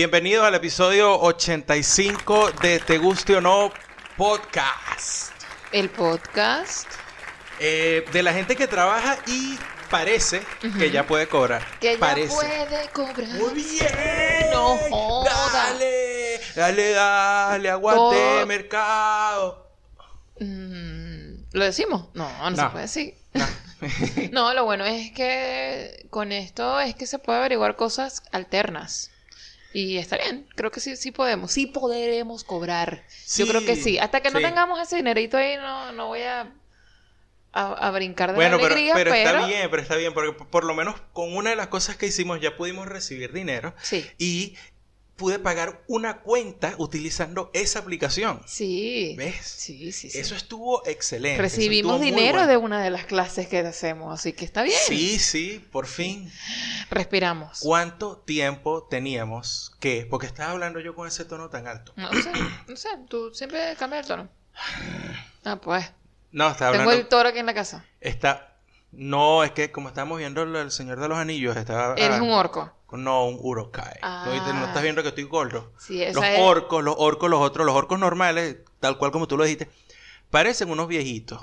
Bienvenidos al episodio 85 de Te Guste o No Podcast. El podcast. Eh, de la gente que trabaja y parece que ya puede cobrar. Que parece. ya puede cobrar. Muy bien. No joda. Dale, dale, dale, aguante, mercado. Mm, ¿Lo decimos? No, no, se puede decir. No. No, lo bueno es que con esto es que se puede averiguar cosas alternas. Y está bien, creo que sí, sí podemos. Sí podremos cobrar. Yo creo que Sí, sí. Hasta que no sí. tengamos ese dinerito ahí, no, no voy a, a, a brincar de Bueno, la pero, alegría, pero pero... está bien, pero está bien, porque por- por lo menos con una de las cosas que hicimos ya pudimos recibir dinero Sí, y pude pagar una cuenta utilizando esa aplicación. sí. ¿Ves? Sí, sí, sí. Eso estuvo excelente. Recibimos estuvo dinero bueno. de una de las clases que hacemos, así que está bien. Sí, sí, por fin. Respiramos. ¿Cuánto tiempo teníamos que, porque estaba hablando yo con ese tono tan alto? No sé, no sé, tú siempre cambias el tono. Ah, pues. No, estaba Tengo hablando. el toro aquí en la casa. Está, no, es que como estamos viendo el, Señor de los Anillos, estaba. Eres ah, un orco. No, un urokai. ¿No, Ah. estás viendo que estoy gordo? Sí, esa Los es- orcos, los orcos, los otros, los orcos normales, tal cual como tú lo dijiste, parecen unos viejitos.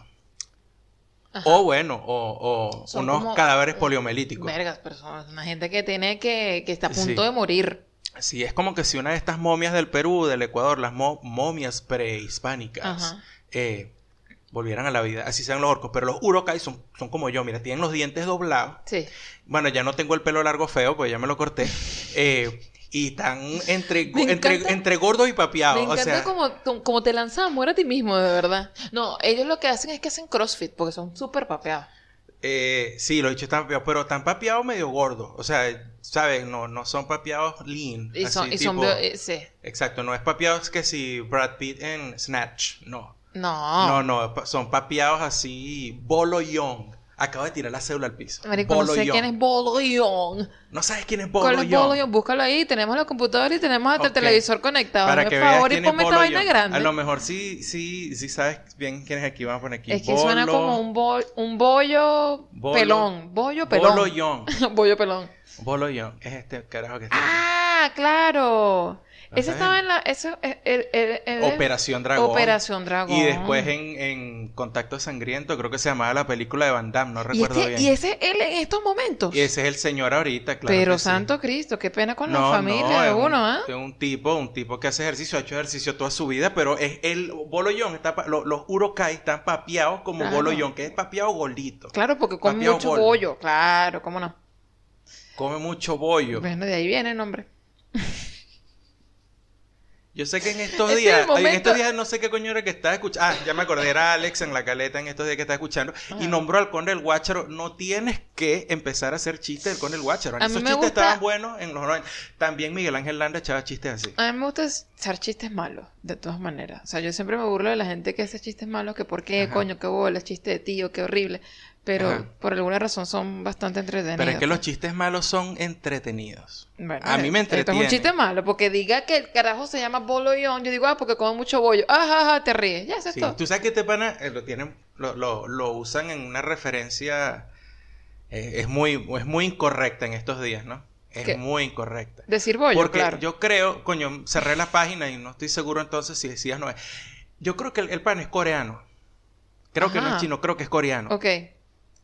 Ajá. O bueno, o, unos como- cadáveres poliomelíticos. Vergas, personas. Una gente que tiene que, que está a punto Sí. de morir. Sí, es como que si una de estas momias del Perú, del Ecuador, las mo- momias prehispánicas, Ajá. eh, volvieran a la vida. Así sean los orcos. Pero los urokai son, son como yo, mira, tienen los dientes doblados. Sí. Bueno, ya no tengo el pelo largo feo, pues ya me lo corté. Eh, y están entre, entre, entre gordos y papiados. Me o encanta sea, como, como, te lanzas amor a ti mismo, de verdad. No, ellos lo que hacen es que hacen crossfit porque son súper papeados. eh, sí, los dichos están papiados, pero están papiados medio gordos. O sea, ¿sabes? No, no son papiados lean. Y son, así y son tipo- bio- eh, sí. Exacto, no es papiados que si Brad Pitt en Snatch, no. No. No, no, son papiados así, Bolo Young. Acaba de tirar la cédula al piso. Marico, no Bolo sé Young. quién es Bolo Young. ¿No sabes quién es ¿Cuál Bolo es Young? Bolo Young? Búscalo ahí. Tenemos la computadora y tenemos hasta el televisor conectado. Para que veas favor y quién es ponme esta Bolo vaina Young. grande. A lo mejor sí, sí, sí sabes bien quién es aquí. Vamos a poner aquí. Es que suena como un, bo- un bollo Bolo- pelón. Bollo pelón. Bolo Young. bollo pelón. Bolo Young. Es este carajo que está aquí. Ah, claro. Ese estaba en la. Eso, el, el- el- el- Operación Dragón. Operación Dragón. Y después en, en Contacto Sangriento, creo que se llamaba la película de Van Damme, no Y, recuerdo este- bien. y ese él en estos momentos. Y ese es el señor ahorita, claro. Pero sí. santo Cristo, qué pena con la familia de es un- uno, ¿ah? Es un tipo, un tipo que hace ejercicio, ha hecho ejercicio toda su vida, pero es el bolollón, está pa- lo- los urokai están papiados como Claro. bolollón, que es papiado gordito. Claro, porque come mucho bollo. Claro, cómo no. Come mucho bollo. Bueno, de ahí viene el nombre. Yo sé que en estos es días, en estos días no sé qué coño era que estaba escuchando. Ah, ya me acordé, era Alex en la caleta en estos días que estaba escuchando. Y Ajá. nombró al conde del Guácharo. No tienes que empezar a hacer chistes del conde del Guácharo. A mí Esos me chistes gusta- estaban buenos en los 90. También Miguel Ángel Landa echaba chistes así. A mí me gusta hacer chistes malos, de todas maneras. O sea, yo siempre me burlo de la gente que hace chistes malos, que por qué, Ajá. coño, qué bola, chiste de tío, qué horrible. Pero Ajá. por alguna razón son bastante entretenidos. Pero es que los chistes malos son entretenidos. Bueno, a mí me Esto es entretiene. un chiste malo, porque diga que el carajo se llama bolollón, yo digo, ah, porque come mucho bollo. Ajá, ajá, te ríes. Ya, eso es Sí, todo. tú sabes que este pana eh, lo tienen, lo, lo, lo usan en una referencia, eh, es muy, es muy incorrecta en estos días, ¿no? Es ¿Qué? muy incorrecta. Decir bollo, Porque claro. yo creo, coño, cerré la página y no estoy seguro entonces si decías no es. Yo creo que el, el pan es coreano. Creo que no es chino, creo que es coreano. Ok.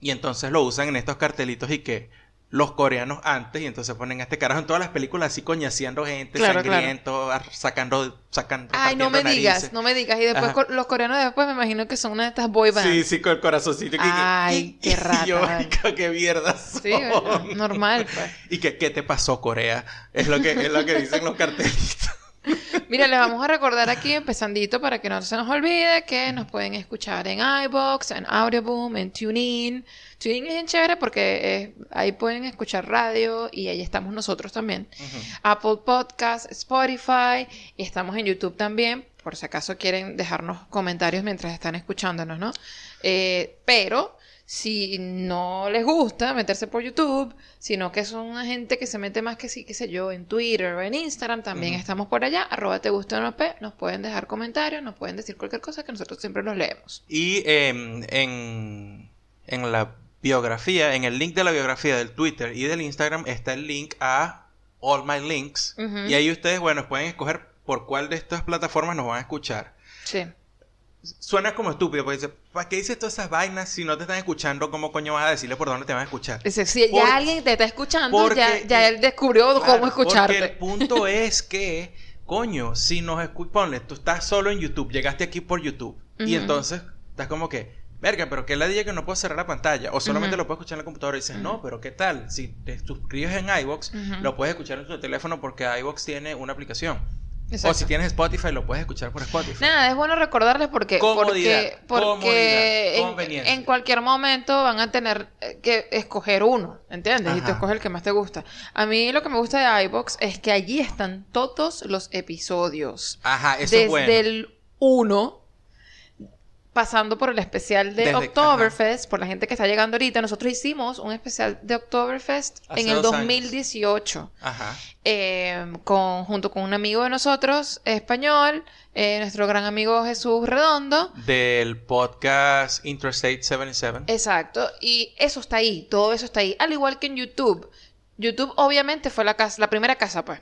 Y entonces lo usan en estos cartelitos y que los coreanos antes, y entonces ponen a este carajo en todas las películas así coñaseando gente, Claro, sangriento, sacando, sacando. Ay, no me digas, no me digas. Y después Ajá. los coreanos después me imagino que son una de estas boy bands. Sí, sí, con el corazoncito. que- que- Ay, qué rata, Y yo, qué mierda son. Sí, bueno, normal, pues. ¿Y qué, qué te pasó, Corea? Es lo que, es lo que dicen los cartelitos. Mira, les vamos a recordar aquí, empezandito, para que no se nos olvide, que nos pueden escuchar en iBox, en Audioboom, en TuneIn. TuneIn es bien chévere porque eh, ahí pueden escuchar radio y ahí estamos nosotros también. Apple Podcast, Spotify y estamos en YouTube también, por si acaso quieren dejarnos comentarios mientras están escuchándonos, ¿no? Eh, pero si no les gusta meterse por YouTube, sino que son una gente que se mete más que sí, qué sé yo, en Twitter o en Instagram, también estamos por allá, arroba te gusta nos pueden dejar comentarios, nos pueden decir cualquier cosa que nosotros siempre los leemos. Y em, en, en la biografía, en el link de la biografía del Twitter y del Instagram está el link a All My Links. Y ahí ustedes, bueno, pueden escoger por cuál de estas plataformas nos van a escuchar. Sí. Suena como estúpido, porque dice, ¿para qué dices todas esas vainas si no te están escuchando? ¿Cómo coño vas a decirle por dónde te van a escuchar? Si Por- ya alguien te está escuchando, porque- ya, ya él descubrió Claro, cómo Porque el escucharte. punto es que, coño, si nos escuchas, ponle, tú estás solo en YouTube, llegaste aquí por YouTube, y entonces estás como que, verga, pero que la día que no puedo cerrar la pantalla, o solamente lo puedo escuchar en la computadora, y dices, no, pero ¿qué tal? Si te suscribes en iVoox, lo puedes escuchar en tu teléfono porque iVoox tiene una aplicación. O si tienes Spotify, lo puedes escuchar por Spotify. Nada, es bueno recordarles porque, Comodidad, porque, porque comodidad, en- en, cualquier momento van a tener eh, que escoger uno, ¿entiendes? Y tú escoges el que más te gusta. A mí lo que me gusta de iBox es que allí están todos los episodios. Ajá, eso Desde es bueno. el 1, pasando por el especial de Oktoberfest, por la gente que está llegando ahorita. Nosotros hicimos un especial de Oktoberfest en el dos años. 2018 Ajá. eh, con, junto con un amigo de nosotros, español, eh, nuestro gran amigo Jesús Redondo. Del podcast Interstate 77. Exacto, y eso está ahí, todo eso está ahí, al igual que en YouTube. YouTube obviamente fue la casa, la primera casa, pues,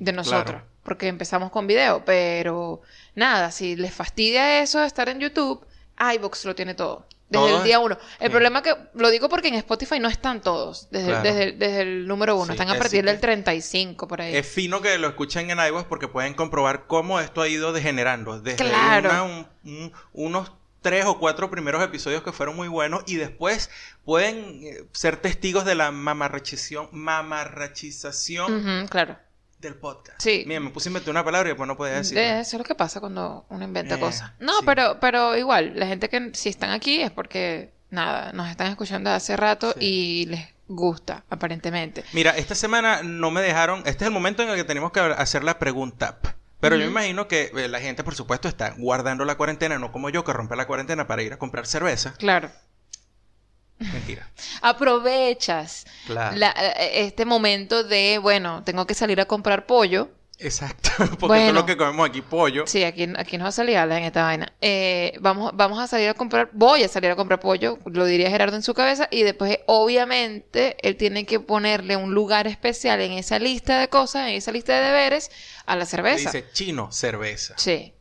De nosotros, claro. porque empezamos con video, pero nada, si les fastidia eso de estar en YouTube, iVoox lo tiene todo. Desde Todo el día es- uno. El sí. problema que, lo digo porque en Spotify no están todos, desde, Claro. desde, desde el número uno, Sí, están a es partir decir del que- 35 por ahí. Es fino que lo escuchen en iVoox porque pueden comprobar cómo esto ha ido degenerando. Desde Claro. una- un- un- unos tres o cuatro primeros episodios que fueron muy buenos y después pueden eh, ser testigos de la mamarrachización, mamarrachización Ujú, claro. Del podcast. Sí. Mira, me puse a inventar una palabra y después no podía decir. Eh, Eso es lo que pasa cuando uno inventa Eh, cosas. No, sí. pero, pero igual, la gente que si están aquí es porque, nada, nos están escuchando hace rato Sí. y les gusta, aparentemente. Mira, esta semana no me dejaron. Este es el momento en el que tenemos que hacer la pregunta. Pero yo me imagino que eh, la gente, por supuesto, está guardando la cuarentena, no como yo que rompe la cuarentena para ir a comprar cerveza. Claro. Mentira. Aprovechas Claro. la- eh, este momento de, bueno, tengo que salir a comprar pollo. Exacto. Porque es lo que comemos aquí, pollo. Sí, aquí, aquí nos va a salir ala en esta vaina. Eh, vamos, vamos a salir a comprar, voy a salir a comprar pollo, lo diría Gerardo en su cabeza, y después, obviamente, él tiene que ponerle un lugar especial en esa lista de cosas, en esa lista de deberes, a la cerveza. Dice chino, cerveza. Sí.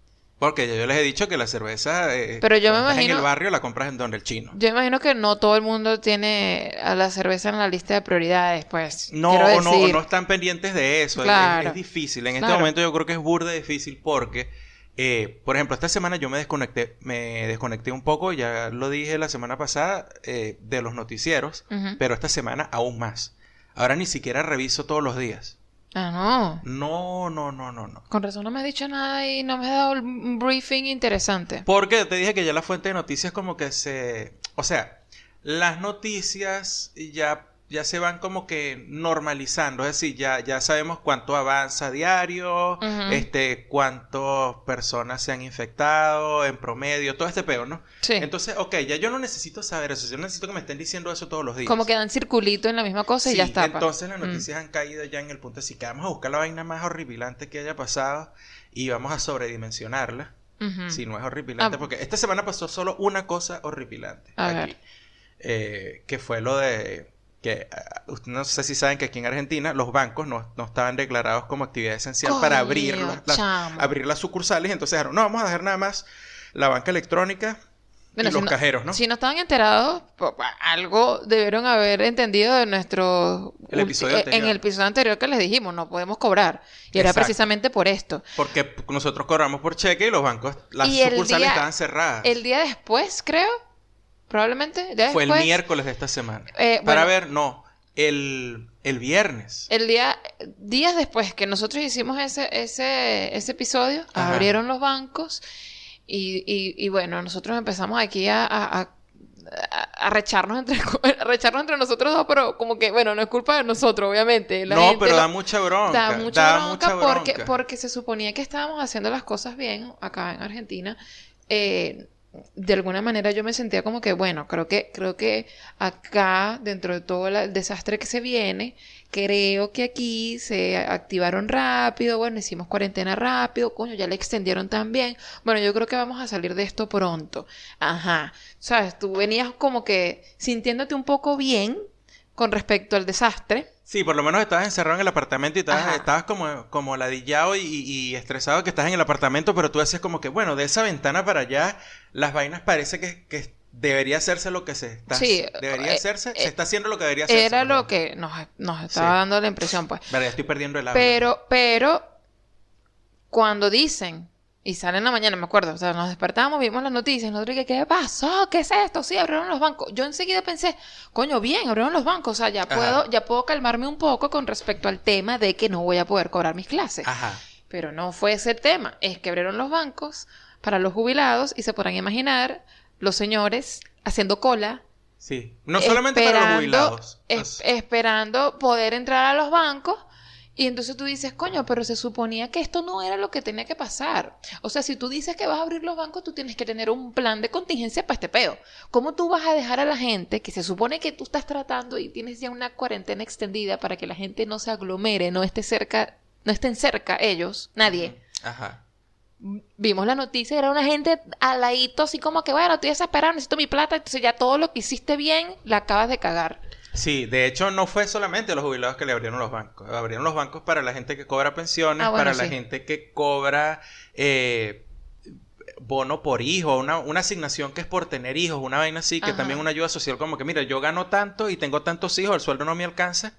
Porque yo les he dicho que la cerveza. eh, Pero yo me cuando estás En el barrio la compras en donde el chino. Yo imagino que no todo el mundo tiene a la cerveza en la lista de prioridades, pues. No, o no, no están pendientes de eso. es- Claro. Es, es difícil. En este Claro. momento yo creo que es burda difícil porque, eh, por ejemplo, esta semana yo me desconecté, me desconecté un poco, ya lo dije la semana pasada, eh, de los noticieros, pero esta semana aún más. Ahora ni siquiera reviso todos los días. Ah, no. No, no, no, no, no. Con razón no me has dicho nada y no me has dado un briefing interesante. Porque te dije que ya la fuente de noticias como que se... O sea, las noticias ya, ya se van como que normalizando. Es decir, ya, ya sabemos cuánto avanza diario, este, cuántas personas se han infectado en promedio, todo este peo, ¿no? Sí. Entonces, ok, ya yo no necesito saber eso. Yo necesito que me estén diciendo eso todos los días. Como que dan circulito en la misma cosa y ya está. pa. Entonces las Mm. noticias han caído ya en el punto así que vamos a buscar la vaina más horripilante que haya pasado y vamos a sobredimensionarla. Si no es horripilante, Ah. porque esta semana pasó solo una cosa horripilante A aquí, eh, que fue lo de que ah, usted- no sé si saben que aquí en Argentina los bancos no, no estaban declarados como actividad esencial para abrir, las- abrir las sucursales, entonces dijeron, no, vamos a dejar nada más la banca electrónica Bueno, y si los cajeros, ¿no? Si no estaban enterados, algo debieron haber entendido de nuestro... El episodio eh, anterior. En el episodio anterior que les dijimos, no podemos cobrar. Y era precisamente por esto. Porque nosotros cobramos por cheque y los bancos, las Y sucursales día- estaban cerradas. El día después, creo, probablemente, Fue el miércoles de esta semana. Eh, Para bueno. ver, no, el, el viernes. El día, días después que nosotros hicimos ese, ese, ese episodio, Ajá. abrieron los bancos y, y, y bueno, nosotros empezamos aquí a, a, a- entre, entre nosotros dos, pero como que, bueno, no es culpa de nosotros, obviamente. La no, gente pero lo- da mucha bronca. da mucha da bronca, mucha porque, bronca. porque se suponía que estábamos haciendo las cosas bien acá en Argentina. Eh, de alguna manera yo me sentía como que, bueno, creo que, creo que acá, dentro de todo el desastre que se viene, creo que aquí se activaron rápido, bueno, hicimos cuarentena rápido, coño, ya le extendieron también. Bueno, yo creo que vamos a salir de esto pronto. Ajá. Sabes, tú venías como que sintiéndote un poco bien con respecto al desastre. Sí, por lo menos estabas encerrado en el apartamento y estabas, como, como ladillado y, y estresado que estás en el apartamento, pero tú decías como que, bueno, de esa ventana para allá, las vainas parece que, que debería hacerse lo que se está... Sí, debería eh, hacerse, eh, se está haciendo lo que debería hacerse. Era por lo que nos, nos estaba Sí. dando la impresión, pues. Vale, estoy perdiendo el habla. Pero, pero, cuando dicen, y sale en la mañana, me acuerdo, o sea, nos despertamos, vimos las noticias, nosotros, que, ¿qué pasó? ¿Qué es esto? Sí, abrieron los bancos. Yo enseguida pensé, coño, bien, abrieron los bancos, o sea, ya Ajá. puedo, ya puedo calmarme un poco con respecto al tema de que no voy a poder cobrar mis clases. Ajá. Pero no fue ese el tema, es que abrieron los bancos para los jubilados y se podrán imaginar los señores haciendo cola Sí. No solamente para los jubilados. es- esperando poder entrar a los bancos. Y entonces tú dices, coño, pero se suponía que esto no era lo que tenía que pasar. O sea, si tú dices que vas a abrir los bancos, tú tienes que tener un plan de contingencia para este peo. ¿Cómo tú vas a dejar a la gente que se supone que tú estás tratando y tienes ya una cuarentena extendida para que la gente no se aglomere, no esté cerca, no estén cerca ellos, nadie? Ajá. Vimos la noticia, era una gente al ladito, así como que, bueno, estoy desesperado, necesito mi plata, entonces ya todo lo que hiciste bien, la acabas de cagar. Sí, de hecho no fue solamente los jubilados que le abrieron los bancos. Abrieron los bancos para la gente que cobra pensiones, Ah, bueno, para la gente que cobra eh, bono por hijo, una, una asignación que es por tener hijos, una vaina así, que Ajá. también una ayuda social como que, mira, yo gano tanto y tengo tantos hijos, el sueldo no me alcanza.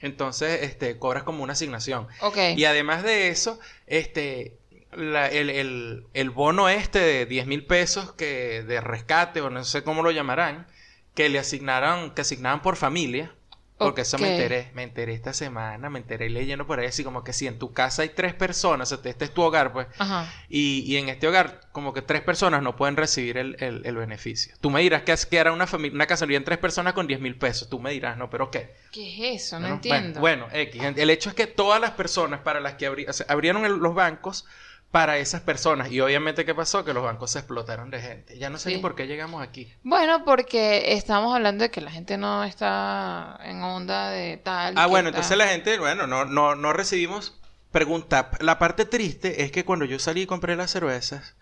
Entonces, este, cobras como una asignación. Ok. Y además de eso, este, la- el, el- el bono este de 10 mil pesos que de rescate, o no sé cómo lo llamarán, que le asignaron, que asignaban por familia. Porque eso me enteré, me enteré esta semana, me enteré leyendo por ahí, así como que si en tu casa hay tres personas, o sea, este es tu hogar, pues, Ajá. y, y en este hogar, como que tres personas no pueden recibir el, el- el beneficio. Tú me dirás que, es- que era una familia, una casa en tres personas con 10 mil pesos. Tú me dirás, no, pero ¿qué? ¿Qué es eso? No Bueno, entiendo. Bueno, bueno, X. El hecho es que todas las personas para las que abri- o sea, abrieron el- los bancos para esas personas. Y obviamente, ¿qué pasó? Que los bancos se explotaron de gente. Ya no sé Sí. ni por qué llegamos aquí. Bueno, porque estamos hablando de que la gente no está en onda de tal. Ah, bueno, entonces la gente, bueno, no, no, no recibimos pregunta. La parte triste es que cuando yo salí y compré las cervezas,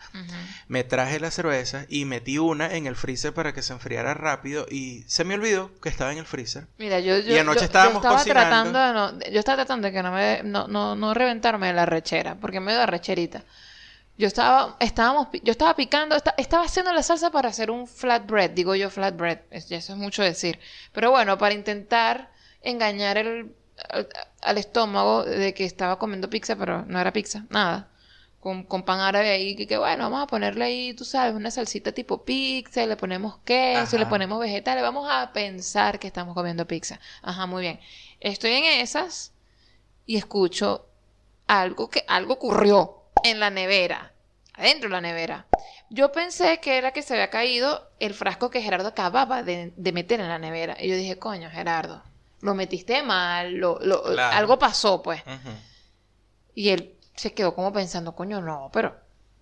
me traje las cervezas y metí una en el freezer para que se enfriara rápido y se me olvidó que estaba en el freezer. Mira, yo, yo, Y anoche yo- yo estábamos estaba cocinando. tratando de no, yo estaba tratando de que no me, no, no, no reventarme de la rechera, porque me da recherita. Yo estaba, estábamos, yo estaba picando, esta- estaba haciendo la salsa para hacer un flatbread, digo yo flatbread, es- eso es mucho decir. Pero bueno, para intentar engañar el, al, estómago de que estaba comiendo pizza, pero no era pizza, nada. Con, con pan árabe ahí, que, que bueno, vamos a ponerle ahí, tú sabes, una salsita tipo pizza, y le ponemos queso, y le ponemos vegetales, vamos a pensar que estamos comiendo pizza. Ajá, muy bien. Estoy en esas y escucho algo que algo ocurrió en la nevera, adentro de la nevera. Yo pensé que era que se había caído el frasco que Gerardo acababa de, de meter en la nevera. Y yo dije, coño, Gerardo, lo metiste mal, lo, lo- Claro. algo pasó, pues. Y él se quedó como pensando, coño, no, pero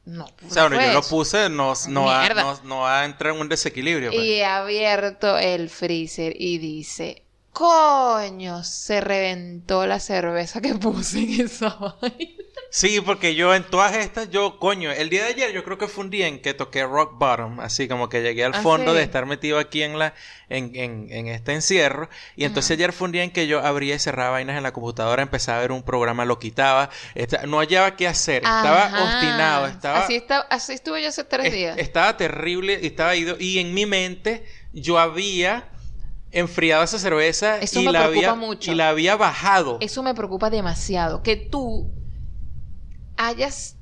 no. O sea, no bueno, yo lo eso". puse, no, no, va, no, no va a entrar en un desequilibrio. pues. Y he abierto el freezer y dice, coño, se reventó la cerveza que puse en esa vaina. Sí, porque yo en todas estas, yo, coño, el día de ayer yo creo que fue un día en que toqué rock bottom, así como que llegué al Ah, fondo sí. de estar metido aquí en la, en, en, en este encierro, y entonces ayer fue un día en que yo abría y cerraba vainas en la computadora, empezaba a ver un programa, lo quitaba, esta- no hallaba qué hacer, estaba obstinado, estaba, Así, está, así estuve yo hace tres es- días. estaba terrible, estaba ido, y en mi mente yo había enfriado esa cerveza Eso y me la preocupa había, mucho. y la había bajado. Eso me preocupa demasiado. Que tú hayas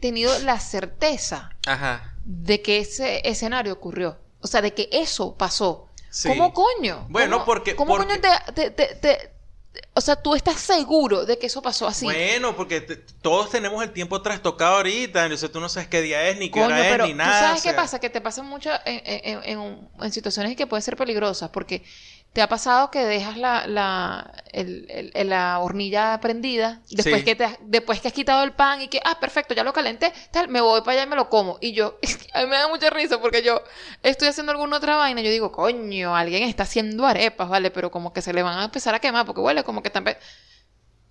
tenido la certeza Ajá. de que ese escenario ocurrió. O sea, de que eso pasó. Sí. ¿Cómo coño? Bueno, ¿Cómo- porque- ¿Cómo porque- coño te, te- te- te- O sea, tú estás seguro de que eso pasó así. Bueno, porque todos tenemos el tiempo trastocado ahorita, entonces tú no sabes qué día es, ni qué Coño, hora es, pero ni ¿tú nada. sabes o qué pasa? Que te pasa mucho en, en- en- en situaciones que pueden ser peligrosas, porque te ha pasado que dejas la, la, el- el- la hornilla prendida, después, Sí. que te, has- después que has quitado el pan y que, ah, perfecto, ya lo calenté, tal, me voy para allá y me lo como. Y yo, a mí me da mucha risa porque yo estoy haciendo alguna otra vaina y yo digo, coño, alguien está haciendo arepas, ¿vale? Pero como que se le van a empezar a quemar porque huele como que están...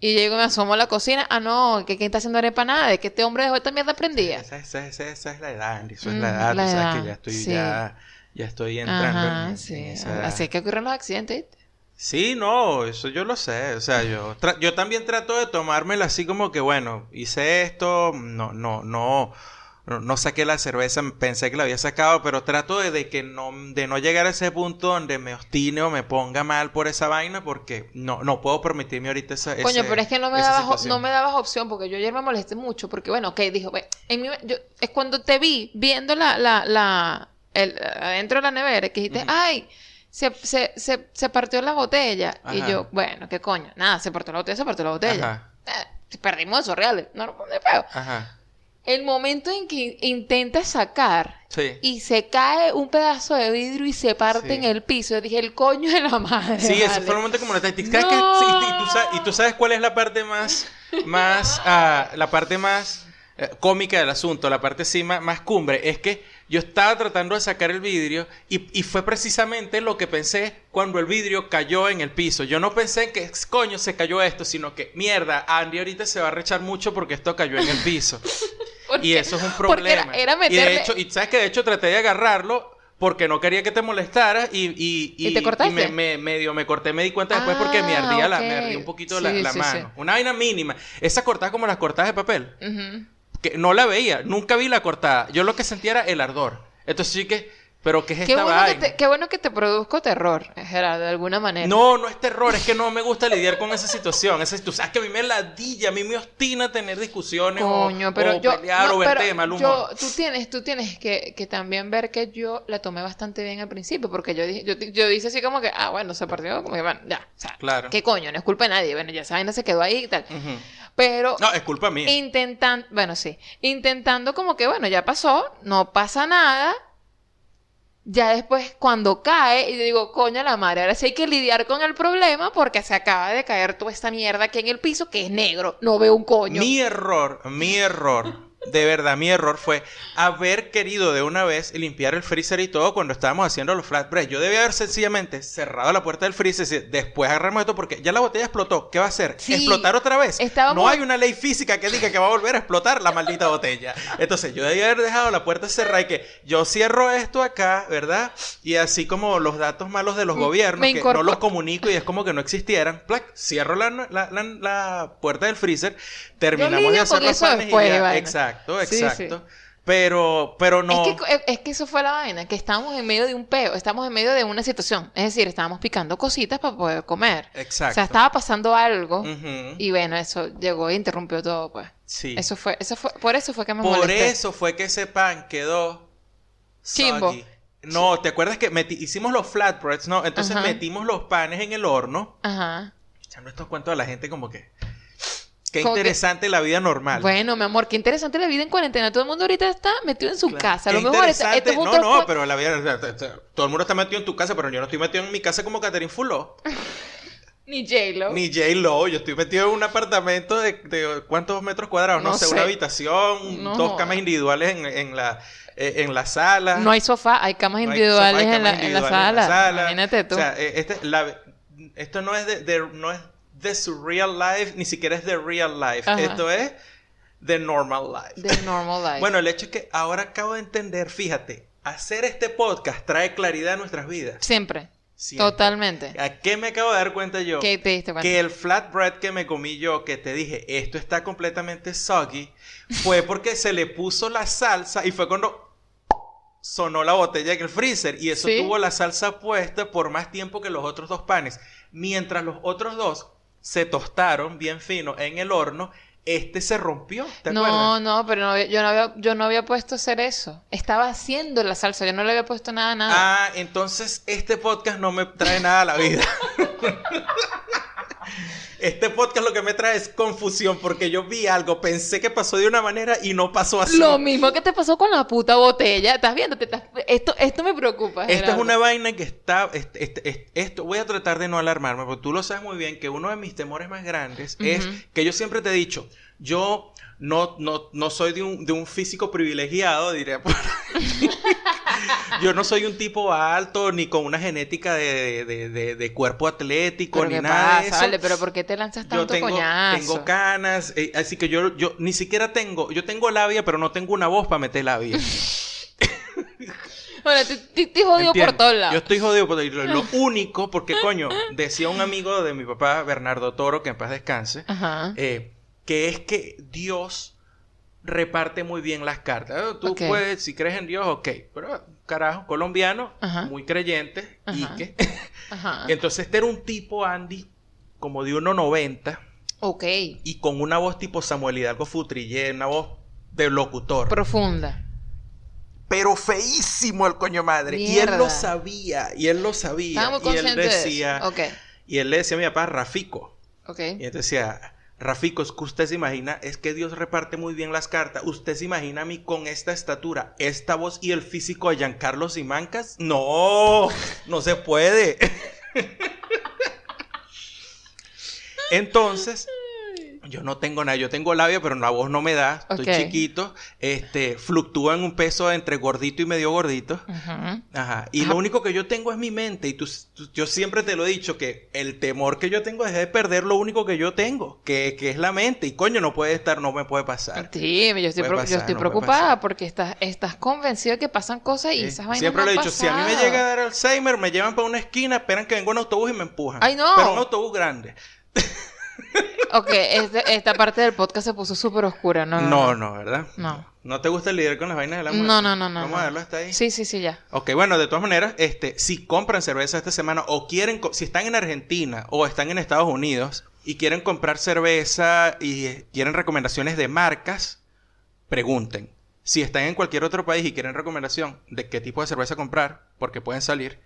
Y llego y me asomo a la cocina. Ah, no, que quién está haciendo arepa nada, de que este hombre dejó esta mierda prendida. Esa, esa- esa- esa es la edad, Andy, eso es Mm, la edad, la sabes edad, que ya estoy, sí. ya, ya estoy entrando Ajá, en, sí. en esa edad. Así es que ocurren los accidentes. ¿viste? Sí, no, eso yo lo sé. O sea, yo, yo también trato de tomármela así como que, bueno, hice esto, no, no, no, no, no saqué la cerveza, pensé que la había sacado, pero trato de, de que no, de no llegar a ese punto donde me obstine o me ponga mal por esa vaina, porque no, no puedo permitirme ahorita esa, Coño, ese- pero es que no me, dabas, no me dabas opción, porque yo ayer me molesté mucho, porque bueno, ok, dijo, "Ve, en mi- yo- es cuando te vi viendo la, la, la, el, adentro de la nevera, que dijiste, ay, se, se, se, se partió la botella. Y Ajá. yo, bueno, qué coño, nada, se partió la botella, se partió la botella. Eh, perdimos esos reales, no, no, no, feo. ajá, El momento en que intentas sacar sí. y se cae un pedazo de vidrio y se parte Sí. en el piso, yo dije, el coño de la madre. Sí, ese vale". fue el momento como la táctica. Y, tú y tú sabes cuál es la parte más, más, ah, la parte más eh, cómica del asunto, la parte sí más, más cumbre, es que yo estaba tratando de sacar el vidrio y, y fue precisamente lo que pensé cuando el vidrio cayó en el piso. Yo no pensé que coño se cayó esto, sino que mierda, Andy ahorita se va a rechar mucho porque esto cayó en el piso. Y eso es un porque era- problema. Y de hecho, y sabes que de hecho traté de agarrarlo porque no quería que te molestara y, y, ¿Y te cortaste? me, me- medio me corté, me di cuenta después porque me Ah, ardía la, me ardía un poquito la, Sí, la sí, mano. sí. Una vaina mínima. Esa cortada como las cortadas de papel. Que no la veía, nunca vi la cortada. Yo lo que sentía era el ardor. Entonces sí que, pero ¿qué es Qué esta bueno, que te, qué bueno que te produzco terror, Gerardo, de alguna manera. No, no es terror, es que no me gusta lidiar con esa situación. Esa, tú sabes que a mí me ladilla, a mí me obstina tener discusiones o- pero o, yo, pelear no, o verte pero de mal yo- humor. tú tienes, tú tienes que, que también ver que yo la tomé bastante bien al principio, porque yo dije, yo, yo dije así como que, ah, bueno, se partió, como que, bueno, ya, o sea, Claro. qué coño, no es culpa de nadie, bueno, ya esa vaina se quedó ahí y tal. Ujú. Pero No, es culpa mía. intentando, bueno, sí, intentando como que, bueno, ya pasó, no pasa nada. Ya después, cuando cae, y yo digo, coño la madre, ahora sí hay que lidiar con el problema porque se acaba de caer toda esta mierda aquí en el piso que es negro, no veo un coño. Mi error, mi error, de verdad, mi error fue haber querido de una vez limpiar el freezer y todo cuando estábamos haciendo los flatbreads. Yo debía haber sencillamente cerrado la puerta del freezer y decir, después agarramos esto porque ya la botella explotó. ¿Qué va a hacer? Sí, ¿Explotar otra vez? estábamos- No hay una ley física que diga que va a volver a explotar la maldita botella. Entonces yo debía haber dejado la puerta cerrada y que yo cierro esto acá, ¿verdad? Y así como los datos malos de los Me gobiernos, que no los comunico y es como que no existieran, plac, cierro la, la- la- la puerta del freezer, terminamos de hacer los y ya. vaina. Exacto, Sí, sí. exacto. Pero, pero no. Es que, es que eso fue la vaina, que estábamos en medio de un peo, estamos en medio de una situación. Es decir, estábamos picando cositas para poder comer. Exacto. O sea, estaba pasando algo y bueno, eso llegó e interrumpió todo, pues. Sí. Eso fue, eso fue, por eso fue que me Por molesté. eso fue que ese pan quedó Chimbo. soggy. No, ¿te acuerdas que meti- hicimos los flatbreads, no? Entonces Ajá. metimos los panes en el horno. Ajá. Echando estos cuentos a la gente como que... Qué Como que- interesante la vida normal. Bueno, mi amor, qué interesante la vida en cuarentena. Todo el mundo ahorita está metido en su Claro. casa. A Qué lo mejor este es un No, no, pero la vida... Todo el mundo está metido en tu casa, pero yo no estoy metido en mi casa como Catherine Fuló. Ni J-Lo. Ni J. Lo, yo estoy metido en un apartamento de, de ¿cuántos metros cuadrados? No, No sé, sé. una habitación, No dos camas individuales en, en la, eh, en la sala. No hay sofá, hay camas No hay individuales, sofá, hay en, la, camas en la individuales sala. Imagínate tú. O sea, eh, este, la- esto no es de, de- no es de su real life, ni siquiera es de real life. Ajá. Esto es de normal life. The normal life. Bueno, el hecho es que ahora acabo de entender, fíjate, hacer este podcast trae claridad a nuestras vidas. Siempre. Siempre. Totalmente. ¿A qué me acabo de dar cuenta yo? ¿Qué te diste cuenta? Que el flatbread que me comí yo, que te dije, esto está completamente soggy, fue porque se le puso la salsa y fue cuando sonó la botella en el freezer y eso Sí. tuvo la salsa puesta por más tiempo que los otros dos panes. Mientras los otros dos se tostaron bien fino en el horno, este se rompió, ¿te no, acuerdas? no, pero no había- yo, no había, yo no había puesto a hacer eso. Estaba haciendo la salsa, yo no le había puesto nada, nada. Ah, entonces este podcast no me trae nada a la vida. Este podcast lo que me trae es confusión porque yo vi algo, pensé que pasó de una manera y no pasó así. Lo mismo que te pasó con la puta botella. ¿Estás viendo? Te estás- Esto, esto me preocupa. Esta es Gerardo. una vaina que está, este- este- este- esto, voy a tratar de no alarmarme, porque tú lo sabes muy bien que uno de mis temores más grandes es que yo siempre te he dicho, yo no, no, no soy de un, de un físico privilegiado, diría por. Yo no soy un tipo alto ni con una genética de, de- de- de cuerpo atlético Pero ni ¿qué nada de pasa, eso. vale? Pero ¿por qué te lanzas Yo tanto tengo, coñazo? tengo canas, eh, así que yo, yo ni siquiera tengo, yo tengo labia, pero no tengo una voz para meter labia. Bueno, te, te- te jodido por todos lados. Yo estoy jodido por lo, lo único, porque coño, decía un amigo de mi papá, Bernardo Toro, que en paz descanse, Ajá. eh, que es que Dios reparte muy bien las cartas. Eh, Tú puedes, si crees en Dios, ok, pero carajo, colombiano, Ajá. muy creyente, y Ajá. que... Ajá. Entonces este era un tipo, Andy, como de 1,90 Ok. y con una voz tipo Samuel Hidalgo Futrillé, una voz de locutor. Profunda. pero feísimo el coño madre. Y él lo sabía, y él lo sabía. Y él de decía, eso. Ok. y él le decía a mi papá, Rafico. Ok. Y él decía, Rafico, es que usted se imagina, es que Dios reparte muy bien las cartas. ¿Usted se imagina a mí con esta estatura, esta voz y el físico de Giancarlo Simancas? No, no se puede. Entonces, yo no tengo nada, yo tengo labia, pero la voz no me da, estoy chiquito, este, fluctúa en un peso entre gordito y medio gordito. Ujú. Ajá. Y Ajá. lo único que yo tengo es mi mente. Y tú, tú- yo siempre te lo he dicho, que el temor que yo tengo es de perder lo único que yo tengo, que, que es la mente. Y coño, no puede estar, no me puede pasar. Sí, yo estoy, pasar, yo estoy no preocupada porque estás, estás convencido de que pasan cosas y ¿sí? esas vainas Siempre lo he dicho, si a mí me llega a dar Alzheimer, me llevan para una esquina, esperan que venga un autobús y me empujan. ¡Ay, no! Pero un autobús grande. Ok, este- esta parte del podcast se puso súper oscura, ¿no? No, no, ¿verdad? No. ¿No te gusta lidiar con las vainas de la muerte? No, no, no, no. Vamos a verlo hasta ahí. Sí, sí, sí, ya. Ok, bueno, de todas maneras, este, si compran cerveza esta semana o quieren, si están en Argentina o están en Estados Unidos y quieren comprar cerveza y eh, quieren recomendaciones de marcas, pregunten. Si están en cualquier otro país y quieren recomendación de qué tipo de cerveza comprar, porque pueden salir,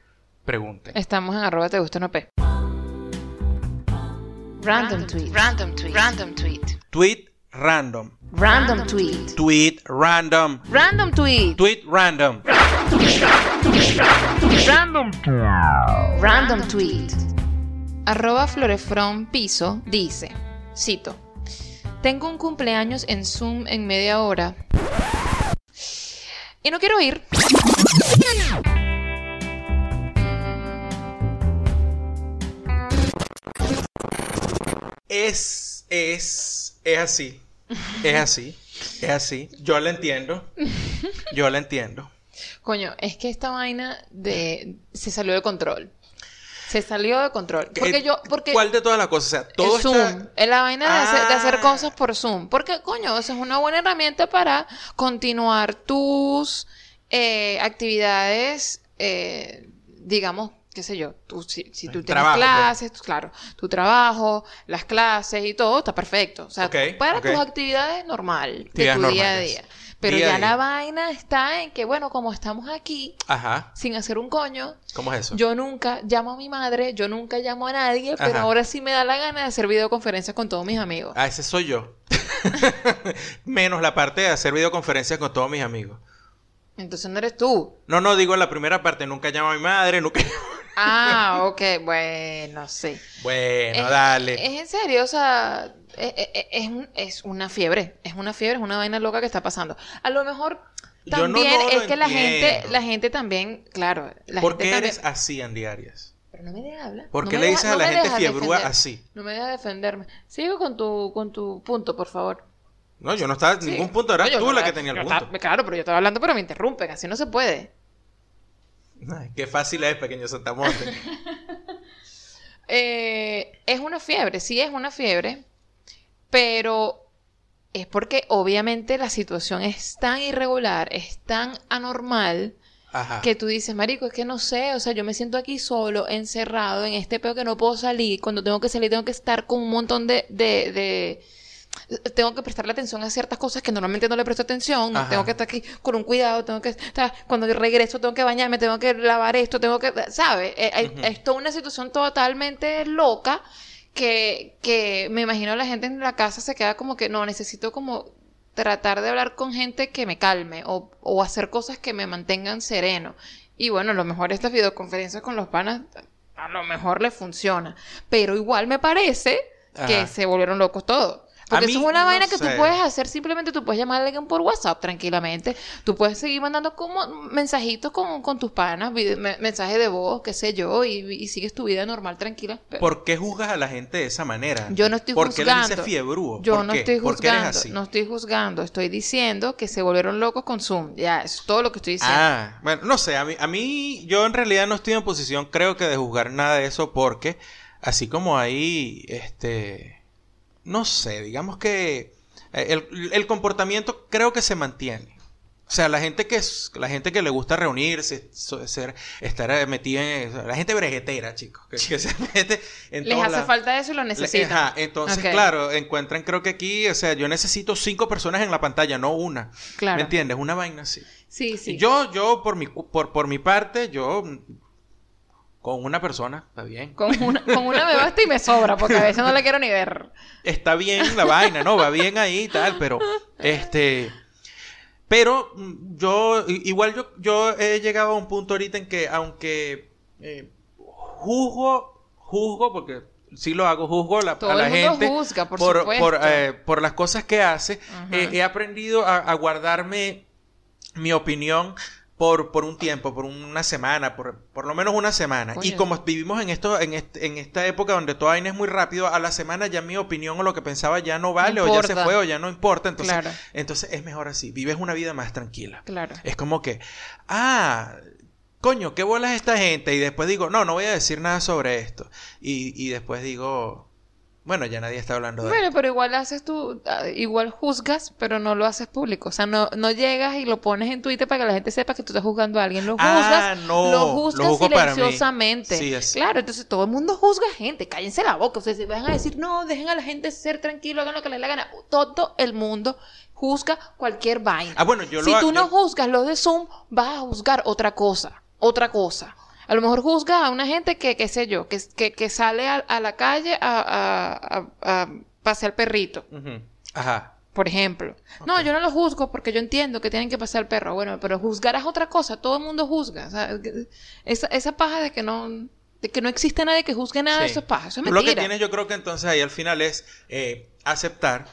pregunten. Estamos en arroba te gusta no P. Random tweet. Random tweet. Random tweet. Tweet random. Random tweet. Tweet random. Random tweet. Tweet random. Random. Random tweet. Arroba Florefron Piso dice, cito, tengo un cumpleaños en Zoom en media hora y no quiero ir. Es, es, es así. Es así. Es así. Yo la entiendo. Yo la entiendo. Coño, es que esta vaina de se salió de control. Se salió de control. Porque yo, porque ¿Cuál de todas las cosas? O sea, todo el Zoom, está... es la vaina de, hacer, de hacer Ah. cosas por Zoom. Porque, coño, esa es una buena herramienta para continuar tus eh, actividades, eh, digamos, qué sé yo, tú, si, si tú tienes trabajo, pues. clases, tú- claro, tu trabajo, las clases y todo, está perfecto. O sea, Ok, para tus actividades normal, de tu día a día. Pero Día ya día. la vaina está en que, bueno, como estamos aquí Ajá. sin hacer un coño, ¿Cómo es eso? yo nunca llamo a mi madre, yo nunca llamo a nadie, pero ahora sí me da la gana de hacer videoconferencias con todos mis amigos. Ah, ese soy yo. Menos la parte de hacer videoconferencias con todos mis amigos. Entonces no eres tú. No, no, digo en la primera parte, nunca llamo a mi madre, nunca... Ah, ok, bueno, sí. bueno, Es- dale. Es en serio, o sea, es, es- es un- es una fiebre, es una fiebre, es una vaina loca que está pasando. A lo mejor no- también no es que la gente, la gente también, claro, la ¿Por gente qué también- eres así, Andy Arias? Pero no me deja hablar. ¿Por qué le deja- dices a la gente fiebrúa defender. así? No me deja defenderme. Sigo con tu, con tu punto, por favor. No, yo no estaba en Sí. ningún punto, eras No, tú la que tenía el punto. estaba- claro, pero yo estaba hablando, pero me interrumpen, así no se puede. Ay, qué fácil es, pequeño Santamonte. Eh, es una fiebre, sí es una fiebre, pero es porque obviamente la situación es tan irregular, es tan anormal, Ajá. que tú dices, marico, es que no sé, o sea, yo me siento aquí solo, encerrado, en este peo que no puedo salir, cuando tengo que salir tengo que estar con un montón de... de, de- Tengo que prestarle atención a ciertas cosas que normalmente no le presto atención, no tengo que estar aquí con un cuidado, tengo que estar, cuando regreso tengo que bañarme, tengo que lavar esto, tengo que, ¿sabes? Eh. Es toda una situación totalmente loca que, que me imagino la gente en la casa se queda como que, no, necesito como tratar de hablar con gente que me calme o, o hacer cosas que me mantengan sereno. Y bueno, a lo mejor estas videoconferencias con los panas a lo mejor les funciona. Pero igual me parece que se volvieron locos todos. Porque eso es una no vaina que tú puedes hacer simplemente, tú puedes llamar a alguien por WhatsApp tranquilamente, tú puedes seguir mandando como mensajitos con, con tus panas, mensajes de voz, qué sé yo, y, y sigues tu vida normal, tranquila. Pero ¿Por qué juzgas a la gente de esa manera? yo no estoy ¿Por qué le juzgando. dices fiebrúo? Yo ¿Por no qué? estoy ¿Por qué eres juzgando, así? no estoy juzgando, estoy diciendo que se volvieron locos con Zoom. Ya, eso es todo lo que estoy diciendo. Ah, bueno, no sé, a mí, a mí yo en realidad no estoy en posición creo que de juzgar nada de eso porque así como hay, este, no sé, digamos que eh, el, el comportamiento creo que se mantiene. O sea, la gente que es, la gente que le gusta reunirse, ser, estar eh, metida en la gente brejetera, chicos, que, que se mete en Les hace falta eso y lo necesitan. Ajá, entonces, claro, encuentran, creo que aquí, o sea, yo necesito cinco personas en la pantalla, no una. Claro. ¿Me entiendes? Una vaina así. Sí, sí. Yo, yo, por mi, por, por mi parte, yo con una persona, está bien. Con una, con una me basta y me sobra, porque a veces no la quiero ni ver. Está bien la vaina, ¿no? Va bien ahí y tal, pero, este, pero mm, yo, igual yo, yo he llegado a un punto ahorita en que, aunque eh, juzgo, juzgo, porque sí lo hago, juzgo la- Todo a la el mundo gente juzga, por por, supuesto. por, eh, por las cosas que hace, eh, he aprendido a, a guardarme mi opinión por, por un tiempo, por una semana, por, por lo menos una semana. Y como vivimos en esto, en, este- en esta época donde toda vaina es muy rápido, a la semana ya mi opinión o lo que pensaba ya no vale, o ya se fue, o ya no importa. Entonces, Claro. entonces es mejor así. Vives una vida más tranquila. Claro. Es como que, ah, coño, qué bolas esta gente. Y después digo, no, no voy a decir nada sobre esto. Y, y después digo, bueno, ya nadie está hablando de Bueno, pero igual haces tú, ah, igual juzgas, pero no lo haces público. O sea, no, no llegas y lo pones en Twitter para que la gente sepa que tú estás juzgando a alguien. Lo Ah, juzgas, no, lo lo juzgas silenciosamente. Sí, es- Claro, entonces todo el mundo juzga gente. Cállense la boca. Ustedes se van a decir, no, dejen a la gente ser tranquilo, hagan lo que les dé la gana. Todo el mundo juzga cualquier vaina. Ah, bueno, yo si lo tú no juzgas lo de Zoom, vas a juzgar otra cosa. Otra cosa. A lo mejor juzgas a una gente que, qué sé yo, que, que, que sale a, a la calle a, a, a, pasear perrito. Ajá. por ejemplo. No, yo no lo juzgo porque yo entiendo que tienen que pasar el perro. Bueno, pero juzgar es otra cosa. Todo el mundo juzga. O sea, esa, esa paja de que no, de que no existe nadie que juzgue nada, Sí. eso es paja. Eso es mentira. Lo que tienes yo creo que entonces ahí al final es eh, aceptar,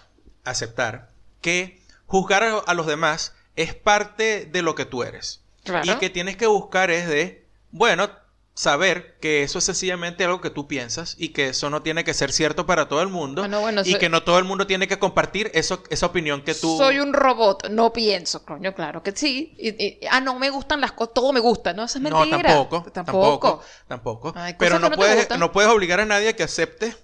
aceptar que juzgar a, a los demás es parte de lo que tú eres. Claro. Y que tienes que buscar es de, bueno, saber que eso es sencillamente algo que tú piensas y que eso no tiene que ser cierto para todo el mundo Bueno, bueno, y soy- que no todo el mundo tiene que compartir eso, esa opinión que tú... Soy un robot, no pienso, coño, claro que sí. Y- y- ah, no me gustan las cosas, todo me gusta, ¿no? Eso es No, mentira. tampoco, tampoco, tampoco. Pero no no puedes, no puedes obligar a nadie a que acepte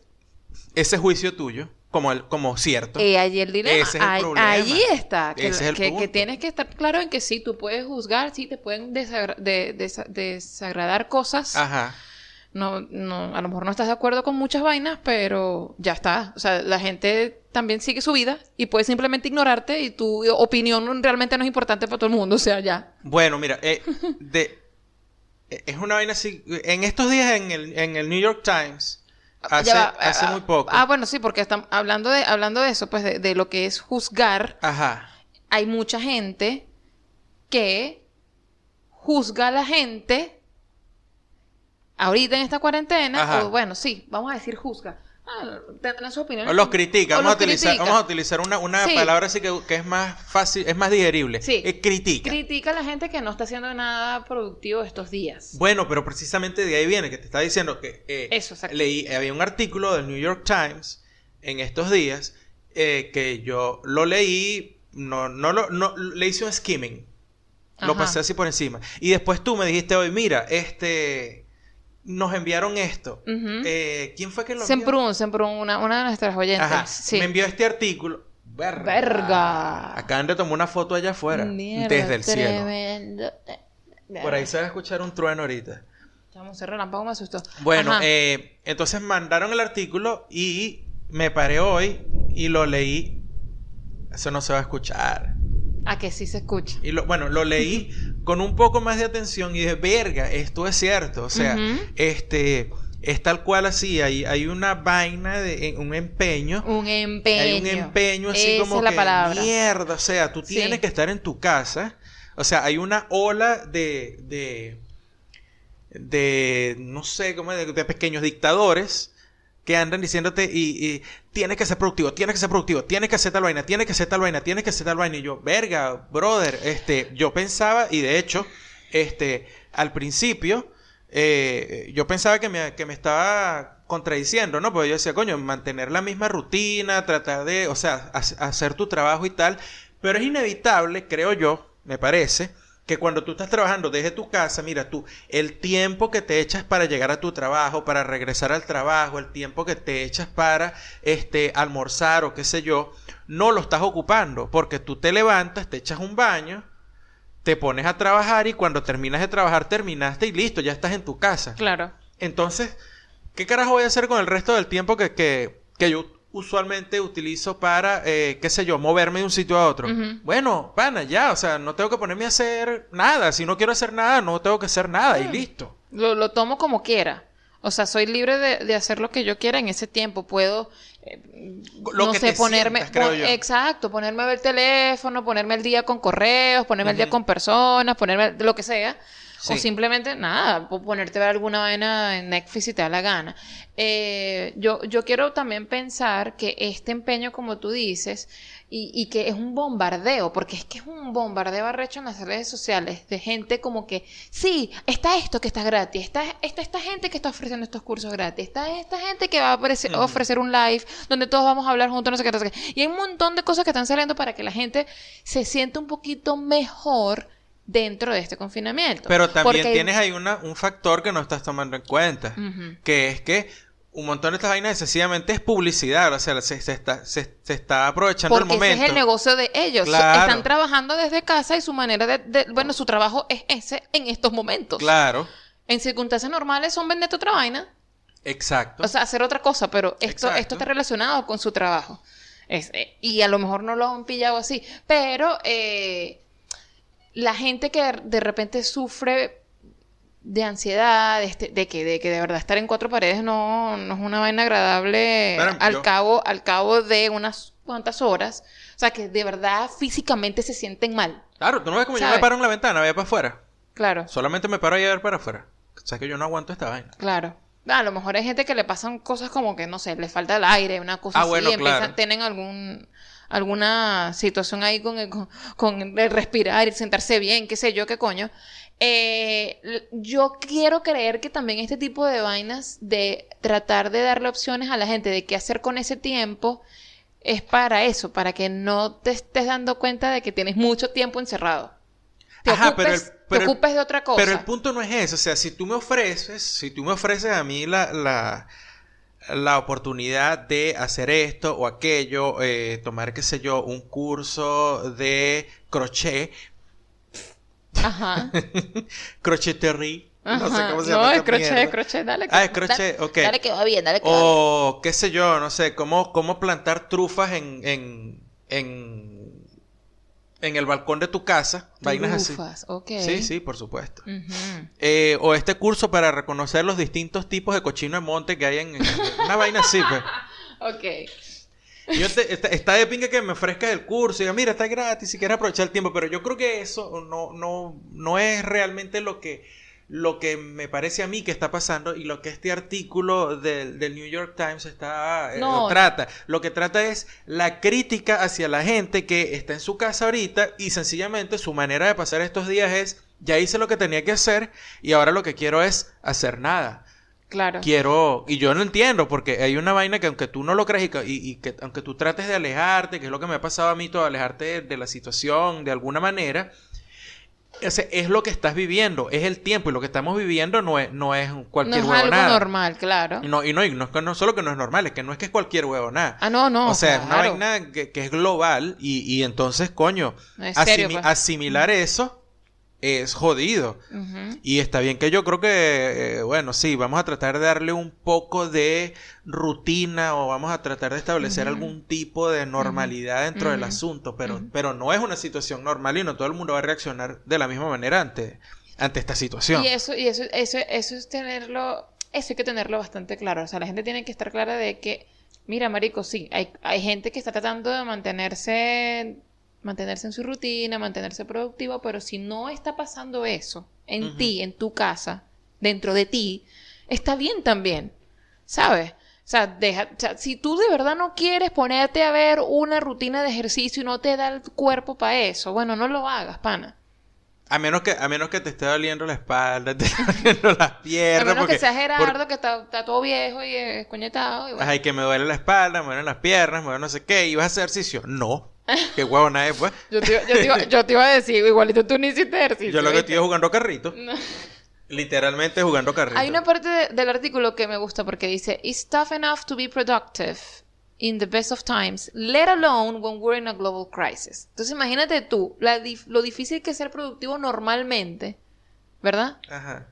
ese juicio tuyo como, el, como cierto. Eh, ahí el dilema. Ese es el Ahí- problema. Ahí está. Que, Ese es el que- que punto. tienes que estar claro en que sí, tú puedes juzgar, sí, te pueden desagra- de- desa- desagradar cosas. Ajá. No, no, a lo mejor no estás de acuerdo con muchas vainas, pero ya está. O sea, la gente también sigue su vida y puede simplemente ignorarte y tu opinión realmente no es importante para todo el mundo. O sea, ya. Bueno, mira, eh, de, eh, es una vaina así. En estos días en el, en el New York Times, hace, Ya va, hace ah, muy poco. Ah, bueno, sí, porque están hablando de, hablando de eso, pues de, de lo que es juzgar. Ajá. Hay mucha gente que juzga a la gente ahorita en esta cuarentena. O bueno, sí, vamos a decir juzga. Ah, tendrán su opinión. O los Vamos, a los utilizar, critica. vamos a utilizar una, una Sí. palabra así que, que es más fácil, es más digerible. Sí. Eh, critica. Critica a la gente que no está haciendo nada productivo estos días. Bueno, pero precisamente de ahí viene que te está diciendo que eh, Eso, leí, había un artículo del New York Times en estos días eh, que yo lo leí, no, no, lo- no le hice un skimming, lo pasé así por encima. Y después tú me dijiste hoy, mira, este, nos enviaron esto. Eh, ¿Quién fue que lo envió? Semprún, Semprún, una, una de nuestras oyentes. Ajá, sí. me envió este artículo. Verga. Verga. Acaban de tomar una foto allá afuera, Mierda, desde el cielo. tremendo. Por ahí se va a escuchar un trueno ahorita. Chamo, ese relámpago me asustó. Bueno, eh, entonces mandaron el artículo y me paré hoy y lo leí. Eso no se va a escuchar. A que sí se escucha. Y lo, bueno, lo leí con un poco más de atención y dije, verga, esto es cierto. O sea, este, es tal cual así. Hay, hay una vaina, de, un empeño. Un empeño. Hay un empeño así Esa como es la que palabra. mierda. O sea, tú Sí. tienes que estar en tu casa. O sea, hay una ola de, de, de no sé, cómo de, de pequeños dictadores que andan diciéndote y, y tienes que ser productivo, tienes que ser productivo, tienes que hacer tal vaina, tienes que hacer tal vaina, tienes que hacer tal vaina. Y yo, verga, brother, este, yo pensaba, y de hecho, este, al principio, eh, yo pensaba que me, que me estaba contradiciendo, ¿no? Porque yo decía, coño, mantener la misma rutina, tratar de, o sea, hacer tu trabajo y tal. Pero es inevitable, creo yo, me parece, que cuando tú estás trabajando desde tu casa, mira tú, el tiempo que te echas para llegar a tu trabajo, para regresar al trabajo, el tiempo que te echas para este almorzar o qué sé yo, no lo estás ocupando, porque tú te levantas, te echas un baño, te pones a trabajar y cuando terminas de trabajar terminaste y listo, ya estás en tu casa. Claro. Entonces, ¿qué carajo voy a hacer con el resto del tiempo que, que, que yo usualmente utilizo para, eh, qué sé yo, moverme de un sitio a otro. Bueno, pana, ya, o sea, no tengo que ponerme a hacer nada. Si no quiero hacer nada, no tengo que hacer nada y mm. listo. Lo, tomo como quiera. O sea, soy libre de, hacer lo que yo quiera en ese tiempo. Puedo, eh, no sé, ponerme, exacto, ponerme a ver teléfono, ponerme al día con correos, ponerme al día con personas, ponerme lo que sea. O simplemente, nada, ponerte a ver alguna vaina en Netflix si te da la gana. Eh, yo, yo quiero también pensar que este empeño, como tú dices, y, y, que es un bombardeo, porque es que es un bombardeo arrecho en las redes sociales de gente como que, sí, está esto que está gratis, está, está esta gente que está ofreciendo estos cursos gratis, está esta gente que va a ofrecer, ofrecer un live donde todos vamos a hablar juntos, no sé qué, no sé qué. Y hay un montón de cosas que están saliendo para que la gente se sienta un poquito mejor dentro de este confinamiento. Pero también tienes ahí una, un factor que no estás tomando en cuenta, que es que un montón de estas vainas sencillamente es publicidad, o sea, se, está, se, está aprovechando el momento. Porque ese es el negocio de ellos. Están trabajando desde casa y su manera de, bueno, su trabajo es ese en estos momentos. Claro. En circunstancias normales son venderte otra vaina. Exacto. O sea, hacer otra cosa, pero esto, esto está relacionado con su trabajo. Eh, y a lo mejor no lo han pillado así, pero... Eh, la gente que de repente sufre de ansiedad, de, este, de, que, de que de verdad estar en cuatro paredes no, no es una vaina agradable al, cabo, al cabo de unas cuantas horas. O sea, que de verdad físicamente se sienten mal. Claro, tú no ves como yo me paro en la ventana, voy para afuera. Claro. Solamente me paro a ver para afuera. O sea, que yo no aguanto esta vaina. Claro. A lo mejor hay gente que le pasan cosas como que, no sé, le falta el aire, una cosa ah, así, bueno, empiezan, tienen algún alguna situación ahí con el, con, el respirar y sentarse bien, qué sé yo, qué coño. Eh, yo quiero creer que también este tipo de vainas de tratar de darle opciones a la gente de qué hacer con ese tiempo es para eso, para que no te estés dando cuenta de que tienes mucho tiempo encerrado. Te ocupes, te ocupes de otra cosa. Pero el punto no es eso, o sea, si tú me ofreces, si tú me ofreces a mí la, la la oportunidad de hacer esto o aquello, eh, tomar, qué sé yo, un curso de crochet. Ajá. Crocheterie. No sé cómo se llama. No, es crochet, crochet, dale. ah, es crochet, ok. Dale que va bien, dale que o, va bien. qué sé yo, no sé, cómo, cómo plantar trufas en, en, en en el balcón de tu casa, vainas así. Okay. Sí, sí, por supuesto. Eh, o este curso para reconocer los distintos tipos de cochino de monte que hay en, una vaina así, pues. Ok. Yo está, de pinga que me ofrezca el curso y diga, mira, está gratis si quieres aprovechar el tiempo, pero yo creo que eso no, no, no es realmente lo que lo que me parece a mí que está pasando y lo que este artículo del, New York Times está eh, lo trata. Lo que trata es la crítica hacia la gente que está en su casa ahorita y sencillamente su manera de pasar estos días es ya hice lo que tenía que hacer y ahora lo que quiero es hacer nada. Claro. Quiero, y yo no entiendo, porque hay una vaina que aunque tú no lo creas y, que aunque tú trates de alejarte, que es lo que me ha pasado a mí todo, alejarte de la situación de alguna manera, es lo que estás viviendo, es el tiempo y lo que estamos viviendo no es, no es cualquier no es algo normal, claro. Y no, y no, y no es que no solo que no es normal, es que no es que es cualquier nada Ah, no, no. O sea, es una vaina que, es global y, y entonces, coño, pues. asimilar eso es jodido. Y está bien que yo creo que, eh, bueno, sí, vamos a tratar de darle un poco de rutina o vamos a tratar de establecer algún tipo de normalidad dentro del asunto, pero, pero no es una situación normal y no todo el mundo va a reaccionar de la misma manera ante, ante esta situación. Y eso, y eso, eso, eso es tenerlo, eso hay que tenerlo bastante claro. O sea, la gente tiene que estar clara de que, mira, Marico, sí, hay, hay gente que está tratando de mantenerse mantenerse en su rutina, mantenerse productivo, pero si no está pasando eso en ti, en tu casa, dentro de ti, está bien también, ¿sabes? O sea, deja, o sea, si tú de verdad no quieres ponerte a ver una rutina de ejercicio y no te da el cuerpo para eso, bueno, no lo hagas, pana. A menos que, a menos que te esté doliendo la espalda, te esté doliendo las piernas. A menos porque, que sea Gerardo, por- que está, está todo viejo y escoñetado. Y bueno. Ay, que me duele la espalda, me duelen las piernas, me duele no sé qué. ¿Y vas a hacer ejercicio? No. Qué huevo nadie pues. Yo, te, iba- yo, te iba, yo te iba a decir, igualito tú ni hiciste ejercicio. Yo lo que estoy es jugando carrito. No. Literalmente jugando carrito. Hay una parte de- del artículo que me gusta porque dice, It's tough enough to be productive in the best of times, let alone when we're in a global crisis. Entonces imagínate tú, la lo difícil que es ser productivo normalmente, ¿verdad? Ajá.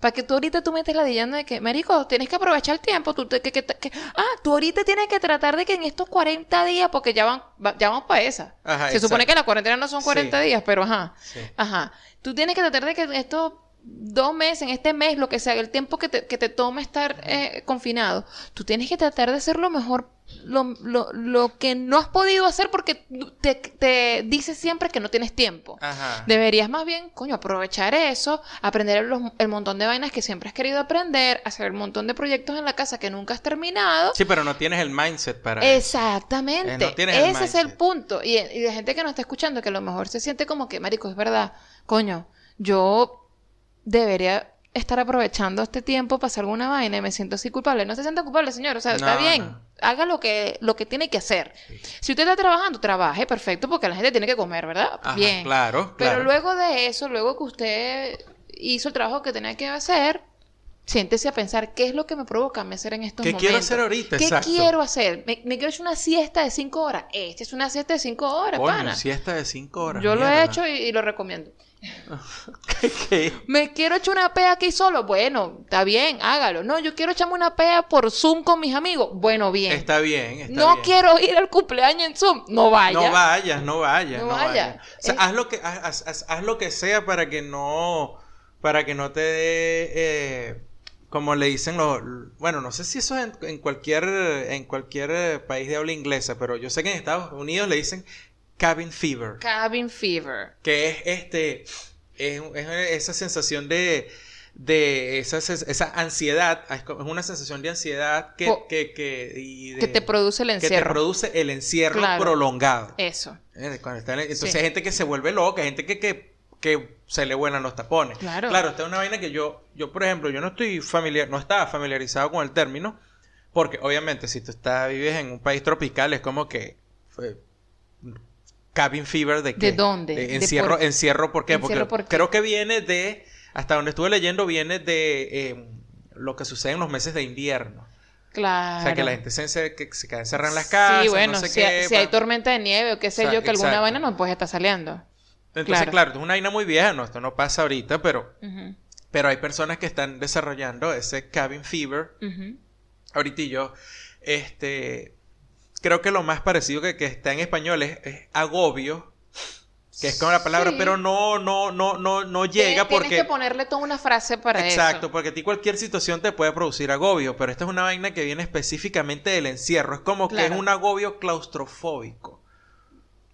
Para que tú ahorita tú metes la dillando de que, marico, tienes que aprovechar el tiempo. Tú te- que, que- que- ah, tú ahorita tienes que tratar de que en estos 40 días, porque ya van, va- ya vamos para esa. Ajá, Se supone que la cuarentena no son 40 Sí. días, pero ajá. Sí. Ajá. Tú tienes que tratar de que en estos dos meses, en este mes, lo que sea, el tiempo que te, que te tome estar eh, confinado, tú tienes que tratar de hacer lo mejor, lo, lo, lo que no has podido hacer porque te, te dices siempre que no tienes tiempo. Ajá. Deberías más bien, coño, aprovechar eso, aprender los- el montón de vainas que siempre has querido aprender, hacer el montón de proyectos en la casa que nunca has terminado. Sí, pero no tienes el mindset para eso. Exactamente. Eh, no tienes el Ese es el punto. Y, y la gente que nos está escuchando, que a lo mejor se siente como que, marico, es verdad, coño, yo debería estar aprovechando este tiempo para hacer alguna vaina y me siento así culpable. No se sienta culpable, señor. O sea, está bien. no. Haga lo que, lo que tiene que hacer. Si usted está trabajando, trabaje, perfecto, porque la gente tiene que comer, ¿verdad? Ajá, bien. Claro, Pero luego de eso, luego que usted hizo el trabajo que tenía que hacer, siéntese a pensar qué es lo que me provoca a mí hacer en estos ¿Qué momentos. quiero hacer ahorita? ¿Qué Exacto. quiero hacer? ¿Me, me quiero echar una siesta de cinco horas? Esta es una siesta de cinco horas, Coño, pana. siesta de 5 horas. Yo lo he hecho y, y lo recomiendo. ¿Qué? ¿Me quiero echar una pea aquí solo? Bueno, está bien, hágalo. No, yo quiero echarme una pea por Zoom con mis amigos. Bueno, bien. Está bien, está no bien. quiero ir al cumpleaños en Zoom. No vaya. No vayas, no vayas, No no, vaya. vayas. O sea, Es- haz lo que haz, haz- haz- haz lo que sea para que no para que no te dé eh, como le dicen los bueno, no sé si eso es en, en cualquier en cualquier eh, país de habla inglesa, pero yo sé que en Estados Unidos le dicen cabin fever, Cabin fever. que es este es, es esa sensación de de esa, esa ansiedad, es una sensación de ansiedad que, Po- que, que, y de- Que te produce el que te encierro. produce el encierro Claro. prolongado. Eso. Eh, Entonces Sí. hay gente que se vuelve loca, hay gente que, que, que se le vuelan los tapones. Claro. Claro, esta es una vaina que yo, yo por ejemplo, yo no estoy familiar, no estaba familiarizado con el término, porque obviamente si tú estás, vives en un país tropical es como que cabin fever de qué? ¿De dónde? De ¿De encierro, por- encierro, ¿por qué? Encierro, porque ¿por qué? creo que viene de, hasta donde estuve leyendo, viene de eh, lo que sucede en los meses de invierno. Claro. O sea, que la gente se, se, que se queda encerrada en las casas, Sí, bueno, no sé si, qué. si hay tormenta de nieve o qué sé yo, que alguna vaina no puedes estar saliendo. Entonces, Claro. claro, es una vaina muy vieja, no, esto no pasa ahorita, pero, pero hay personas que están desarrollando ese cabin fever. ujú. Ahorita y yo, este, creo que lo más parecido que, que está en español es, es agobio, que es como la palabra, Sí. pero no, no, no, no, no Tienes- llega porque... Tienes que ponerle toda una frase para Exacto, eso. porque a ti cualquier situación te puede producir agobio, pero esta es una vaina que viene específicamente del encierro, es como que es un agobio claustrofóbico.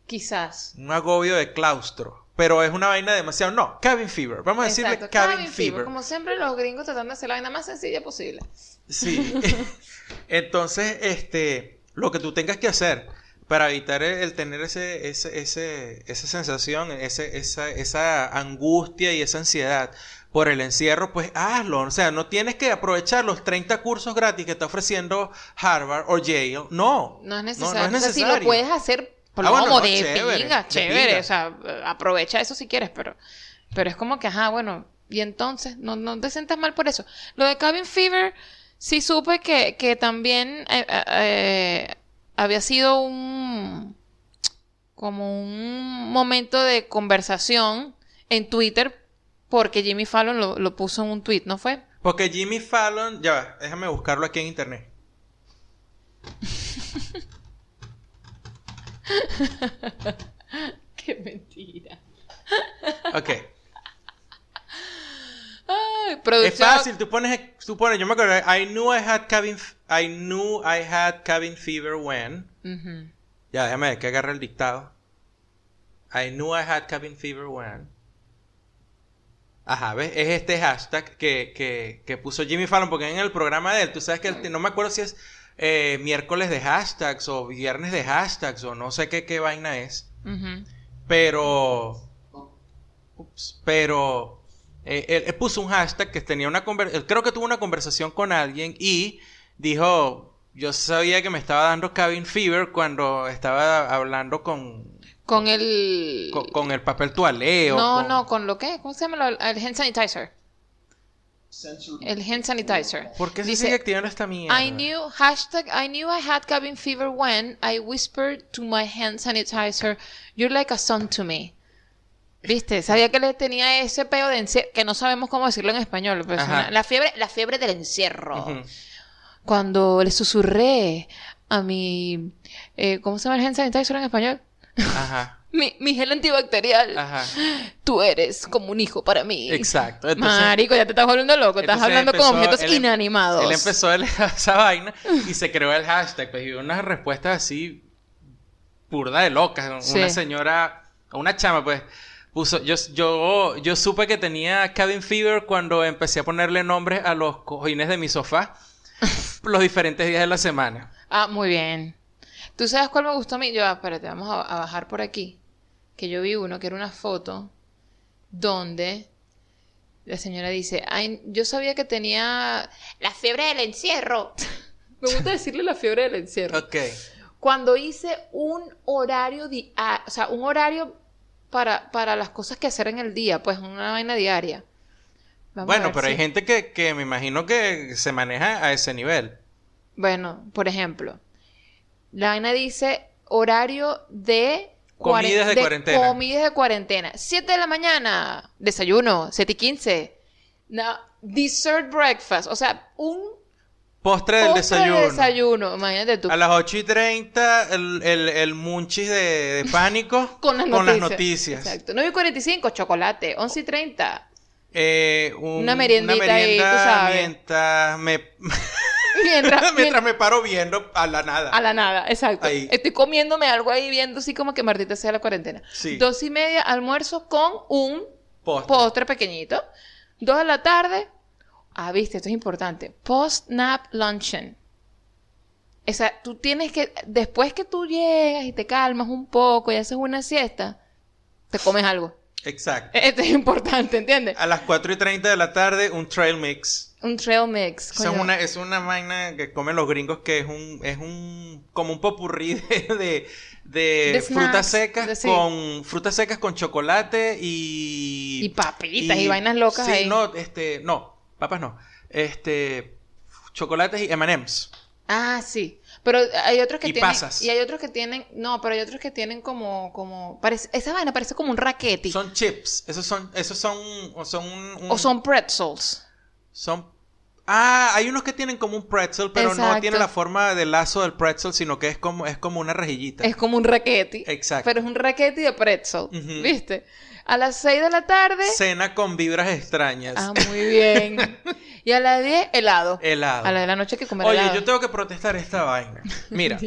Quizás. un agobio de claustro. Pero es una vaina demasiado. No, cabin fever. Vamos a decirle Exacto. cabin, fever. Como siempre, los gringos tratando de hacer la vaina más sencilla posible. Sí. Entonces, este, lo que tú tengas que hacer para evitar el, tener ese, ese, ese, esa sensación, ese, esa, esa angustia y esa ansiedad por el encierro, pues hazlo. O sea, no tienes que aprovechar los 30 cursos gratis que está ofreciendo Harvard o Yale. No. No es necesario. no es O sea, si necesario. lo puedes hacer, por Ah, bueno, como no, de chévere, pinga, chévere. O sea, aprovecha eso si quieres, pero, pero es como que, ajá, bueno, y entonces, no, no te sientas mal por eso. Lo de Cabin Fever, sí supe que, que también eh, eh, eh, había sido un como un momento de conversación en Twitter porque Jimmy Fallon lo, lo puso en un tweet, ¿no fue? Porque Jimmy Fallon, ya va, déjame buscarlo aquí en internet. Qué mentira. Ok. Es fácil, tú pones, tú pones, yo me acuerdo, I knew I had cabin, I knew I had cabin fever when. Ya, déjame ver que agarre el dictado. I knew I had cabin fever when. Ajá, ¿ves? Es este hashtag que, que, que puso Jimmy Fallon, porque en el programa de él, tú sabes que él- no me acuerdo si es eh, miércoles de hashtags o viernes de hashtags o no sé qué, qué vaina es, pero... Ups, pero... eh, él, él puso un hashtag que tenía una conversación, creo que tuvo una conversación con alguien y dijo, yo sabía que me estaba dando cabin fever cuando estaba hablando con, Con el... con, con el papel toalé o No, con- no, con lo que, ¿cómo se llama? El hand sanitizer. El hand sanitizer. ¿Por qué se Dice, sigue activando esta mierda? I knew, hashtag, I knew I had cabin fever when I whispered to my hand sanitizer, you're like a son to me. ¿Viste? Sabía que le tenía ese peo de encierro, que no sabemos cómo decirlo en español. pero una- la, fiebre, la fiebre del encierro. Cuando le susurré a mi... eh, ¿Cómo se llama el hand sanitizer en español? Ajá, Mi, mi gel antibacterial. ajá. Tú eres como un hijo para mí. Exacto. Entonces, Marico, ya te estás volviendo loco. Estás hablando empezó- con objetos él em- inanimados. Él empezó el- esa vaina y se creó el hashtag. Pues, y unas respuestas así, burda de locas. Sí. Una señora, una chama, pues, puso. Yo, yo, yo supe que tenía cabin fever cuando empecé a ponerle nombres a los cojines de mi sofá los diferentes días de la semana. Ah, muy bien. ¿Tú sabes cuál me gustó a mí? Yo, ah, espérate, vamos a, a bajar por aquí. Que yo vi uno que era una foto donde la señora dice, Ay, yo sabía que tenía la fiebre del encierro. me gusta decirle la fiebre del encierro. Ok. Cuando hice un horario, di ah, o sea, un horario para, para las cosas que hacer en el día, pues una vaina diaria. Vamos Bueno, pero hay gente que, que me imagino que se maneja a ese nivel. Bueno, por ejemplo, la vaina dice horario de... Comidas de cuarentena. Comidas de cuarentena. 7 de la mañana, desayuno, 7 y 15. No, dessert breakfast, o sea, un Postre del postre de desayuno. desayuno. Imagínate tú. A las 8 y 30, el, el, el munchis de, de pánico Con las noticias. noticias. Exacto. 9 y 45, chocolate. 11 y 30. Eh, un- Una meriendita ahí, tú sabes. Mientras me, Mientras, mientras me paro viendo a la nada. A la nada, exacto. Ahí. Estoy comiéndome algo ahí viendo así como que Martita sea la cuarentena. Sí. Dos y media, almuerzo con un Postre. postre pequeñito. Dos de la tarde. Ah, viste, esto es importante. Post-nap luncheon. O sea, tú tienes que, después que tú llegas y te calmas un poco y haces una siesta, te comes algo. Exacto. Esto es importante, ¿entiendes? A las 4 y 30 de la tarde, un trail mix. Un trail mix. Esa es coño. una, es una vaina que comen los gringos que es un, es un, como un popurrí de, de, frutas secas de- sí. con, frutas secas con chocolate y... Y papitas y vainas locas sí, ahí. no, este, no, papas no. Este, chocolates y M&M's. Ah, sí. Pero hay otros que Y tienen. pasas. Y hay otros que tienen. No, pero hay otros que tienen como. como parece, esa vaina parece como un raquete. Son chips. Esos son, esos son, o son un- un- O son pretzels. son- Ah, hay unos que tienen como un pretzel, pero no tiene la forma del lazo del pretzel, sino que es como, es como una rejillita. Es como un raquete. Exacto. Pero es un raquete de pretzel. ¿Viste? A las 6 de la tarde. Cena con vibras extrañas. Ah, muy bien. y a las 10, helado. Helado. A las de la noche que comer Oye, helado. yo tengo que protestar esta vaina. Mira,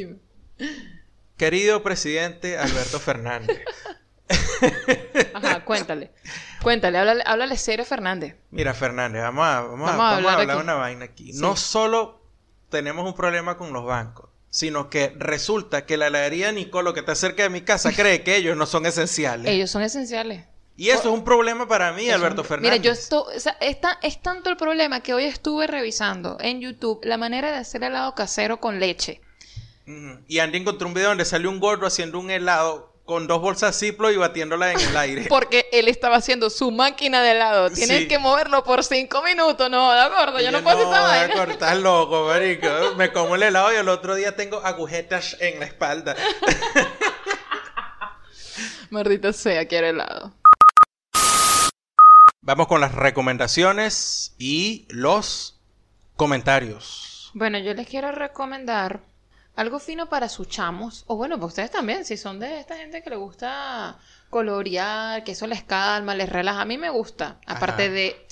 querido presidente Alberto Fernández. Ajá, cuéntale. Cuéntale, háblale, háblale serio a Fernández. Mira, Fernández, vamos a, vamos a- Vamos a vamos a hablar aquí. una vaina aquí. Sí. No solo tenemos un problema con los bancos, sino que resulta que la heladería Nicolo, que está cerca de mi casa, cree que ellos no son esenciales. Ellos son esenciales. Y eso es un problema para mí, Alberto Fernández. Mira, yo esto, o sea, es, tan- es tanto el problema que hoy estuve revisando en YouTube la manera de hacer helado casero con leche. Y Andy encontró un video donde salió un gordo haciendo un helado con dos bolsas Ziplo y batiéndola en el aire. Porque él estaba haciendo su máquina de helado. Tienes Sí. que moverlo por cinco minutos. No, de acuerdo, yo no puedo hacer esa vaina. cortar loco, marico. Me como el helado y el otro día tengo agujetas en la espalda. Maldita sea, quiero helado. Vamos con las recomendaciones y los comentarios. Bueno, yo les quiero recomendar algo fino para sus chamos. O bueno, para ustedes también, si son de esta gente que le gusta colorear, que eso les calma, les relaja. A mí me gusta. Aparte Ajá. de,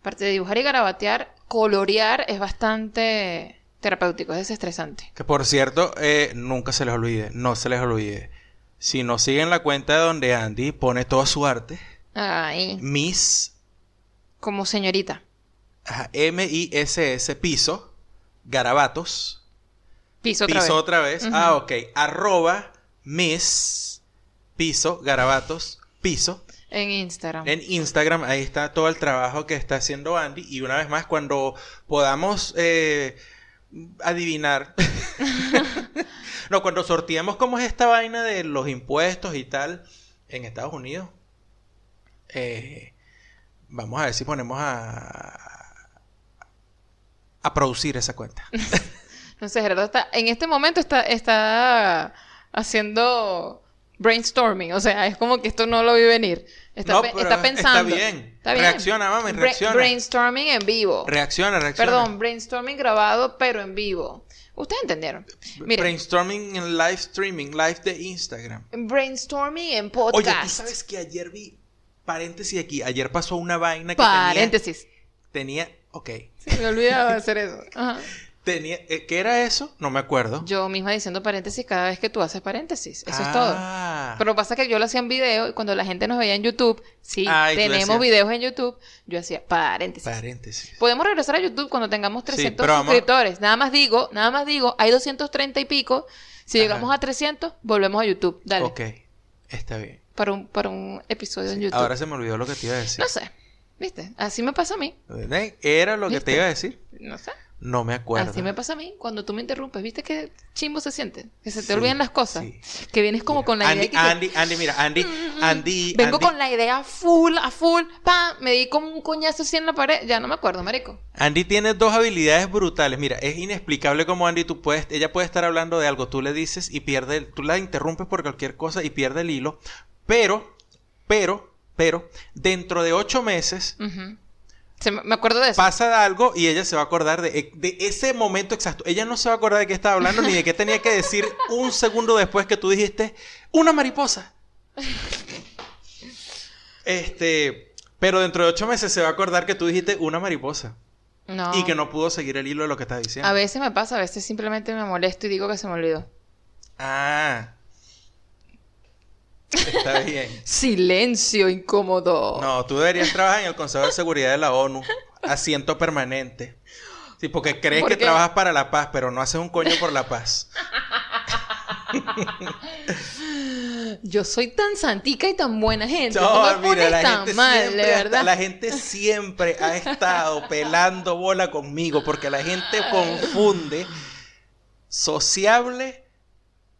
aparte de dibujar y garabatear, colorear es bastante terapéutico, es desestresante. Que por cierto, eh, nunca se les olvide, no se les olvide. Si no siguen la cuenta de donde Andy pone toda su arte, Ay. Miss Como señorita. Ajá, M-I-S-S, piso, garabatos. Piso otra piso vez. otra vez. Ah, ok. Arroba, miss, piso, garabatos, piso. En Instagram. En Instagram, ahí está todo el trabajo que está haciendo Andy. Y una vez más, cuando podamos eh, adivinar. no, cuando sorteemos cómo es esta vaina de los impuestos y tal en Estados Unidos. Eh, vamos a ver si ponemos a. a producir esa cuenta. No sé, Gerardo está, en este momento está, está haciendo brainstorming, o sea, es como que esto no lo vi venir. Está, No, pe- pero está pensando. está bien. Está bien. Reacciona, mami, Bra- reacciona. brainstorming en vivo. Reacciona, reacciona. Perdón, brainstorming grabado, pero en vivo. Ustedes entendieron. Miren, Brainstorming en live streaming, live de Instagram. brainstorming en Oye, podcast. tú sabes que ayer vi, paréntesis aquí, ayer pasó una vaina que tenía, Paréntesis. tenía, ok, Se me olvidaba hacer eso. Ajá. tenía, eh, ¿qué era eso? No me acuerdo. Yo misma diciendo paréntesis cada vez que tú haces paréntesis. Eso es Ah. todo. Pero pasa que yo lo hacía en video y cuando la gente nos veía en YouTube, sí, Ay, tú tenemos videos en YouTube, yo hacía paréntesis. Paréntesis. Podemos regresar a YouTube cuando tengamos 300 pero vamos- suscriptores. Nada más digo, nada más digo, hay 230 y pico. Si Ajá. llegamos a 300, volvemos a YouTube. Dale. Ok, está bien. Para, un, para un episodio en YouTube. Ahora se me olvidó lo que te iba a decir. No sé. ¿Viste? Así me pasa a mí. ¿Era lo que te iba a decir? No sé. No me acuerdo. Así me pasa a mí cuando tú me interrumpes. ¿Viste qué chimbo se siente? Que se te Sí, olvidan las cosas. sí. Que vienes como con la idea Andy, que- Andy, Andy, mira, Andy, Andy, Vengo Andy, con la idea full, a full, pa, me di como un coñazo así en la pared, ya no me acuerdo, marico. Andy tiene dos habilidades brutales. Mira, es inexplicable cómo Andy, tú puedes, ella puede estar hablando de algo, tú le dices y pierde, tú la interrumpes por cualquier cosa y pierde el hilo. Pero, pero, pero, dentro de ocho meses. Se me acuerdo de eso. pasa algo y ella se va a acordar de, de ese momento exacto. Ella no se va a acordar de qué estaba hablando ni de qué tenía que decir un segundo después que tú dijiste una mariposa. Este, pero dentro de ocho meses se va a acordar que tú dijiste una mariposa. no. Y que no pudo seguir el hilo de lo que estaba diciendo. A veces me pasa, a veces simplemente me molesto y digo que se me olvidó. Ah. Está bien. Silencio incómodo. No, tú deberías trabajar en el Consejo de Seguridad de la ONU. Asiento permanente. Sí, porque crees ¿Por que trabajas para la paz, pero no haces un coño por la paz. Yo soy tan santica y tan buena gente. No, me mira, la tan gente mal, siempre, de hasta- verdad. la gente siempre ha estado pelando bola conmigo, porque la gente confunde sociable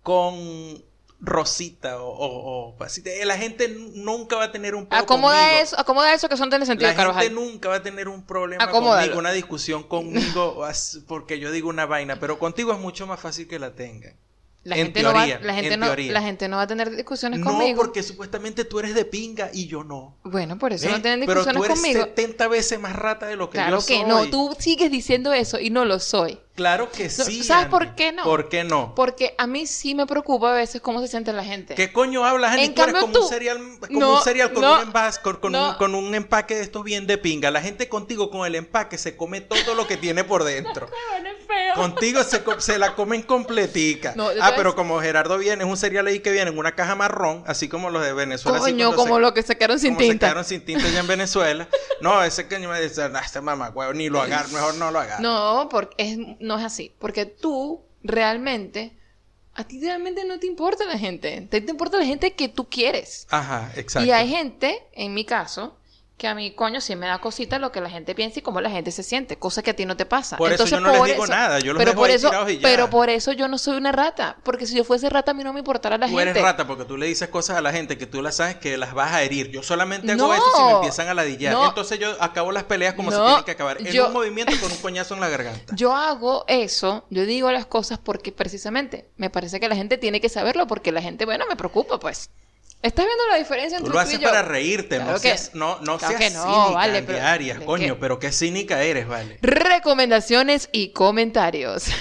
con rosita o, o- o así. La gente nunca va a tener un peo Acomoda conmigo. eso, acomoda eso que son de sentido, La gente nunca va a tener un problema Acomódalo. conmigo, una discusión conmigo porque yo digo una vaina, pero contigo es mucho más fácil que la tengan. La en gente, no va, teoría, la, gente en no, teoría. la gente no va a tener discusiones No, conmigo. porque supuestamente tú eres de pinga y yo no. Bueno, por eso ¿Eh? no tienen Pero discusiones tú eres conmigo. 70 veces más rata de lo que Claro yo que soy. no, tú sigues diciendo eso y no lo soy. Claro que sí. ¿sabes Andy. por qué no? ¿Por qué no? Porque a mí sí me preocupa a veces cómo se siente la gente. ¿Qué coño hablas, Andy? En tú eres cambio, como tú- un cereal, como No, un cereal con, no, un envase, con, con no. un, con un empaque de estos bien de pinga. La gente contigo con el empaque se come todo lo que tiene por dentro. Feo. Contigo se, se la comen completica. No, ah, a pero como Gerardo viene, es un cereal ahí que viene en una caja marrón, así como los de Venezuela. así Coño, cuando como se- lo que se quedaron sin como se tinta. quedaron sin tinta ya en Venezuela. No, ese que me dice, "Ah, este mamá, huevo, ni lo agarro, mejor no lo agarro. No, porque es, no es así. Porque tú realmente, a ti realmente no te importa la gente. Te, te importa la gente que tú quieres. Ajá, exacto. Y hay gente, en mi caso, que a mí, coño, sí me da cosita lo que la gente piensa y cómo la gente se siente, cosa que a ti no te pasa. Por eso yo no les digo nada, yo los pero dejo por eso, y ya. Pero por eso yo no soy una rata, porque si yo fuese rata a mí no me importara la Tú gente. eres rata porque tú le dices cosas a la gente que tú las sabes que las vas a herir. Yo solamente hago No. eso si me empiezan a ladillar. No. Entonces yo acabo las peleas como se tienen que acabar. En Yo- un movimiento con un coñazo en la garganta. Yo hago eso, yo digo las cosas porque precisamente me parece que la gente tiene que saberlo porque la gente, bueno, me preocupa pues. ¿Estás viendo la diferencia Tú entre lo tú haces y yo? para reírte, Claro no que- seas, no, no claro seas que no, cínica, vale, pero- Arias, ¿de coño, pero qué cínica eres, vale. Recomendaciones y comentarios.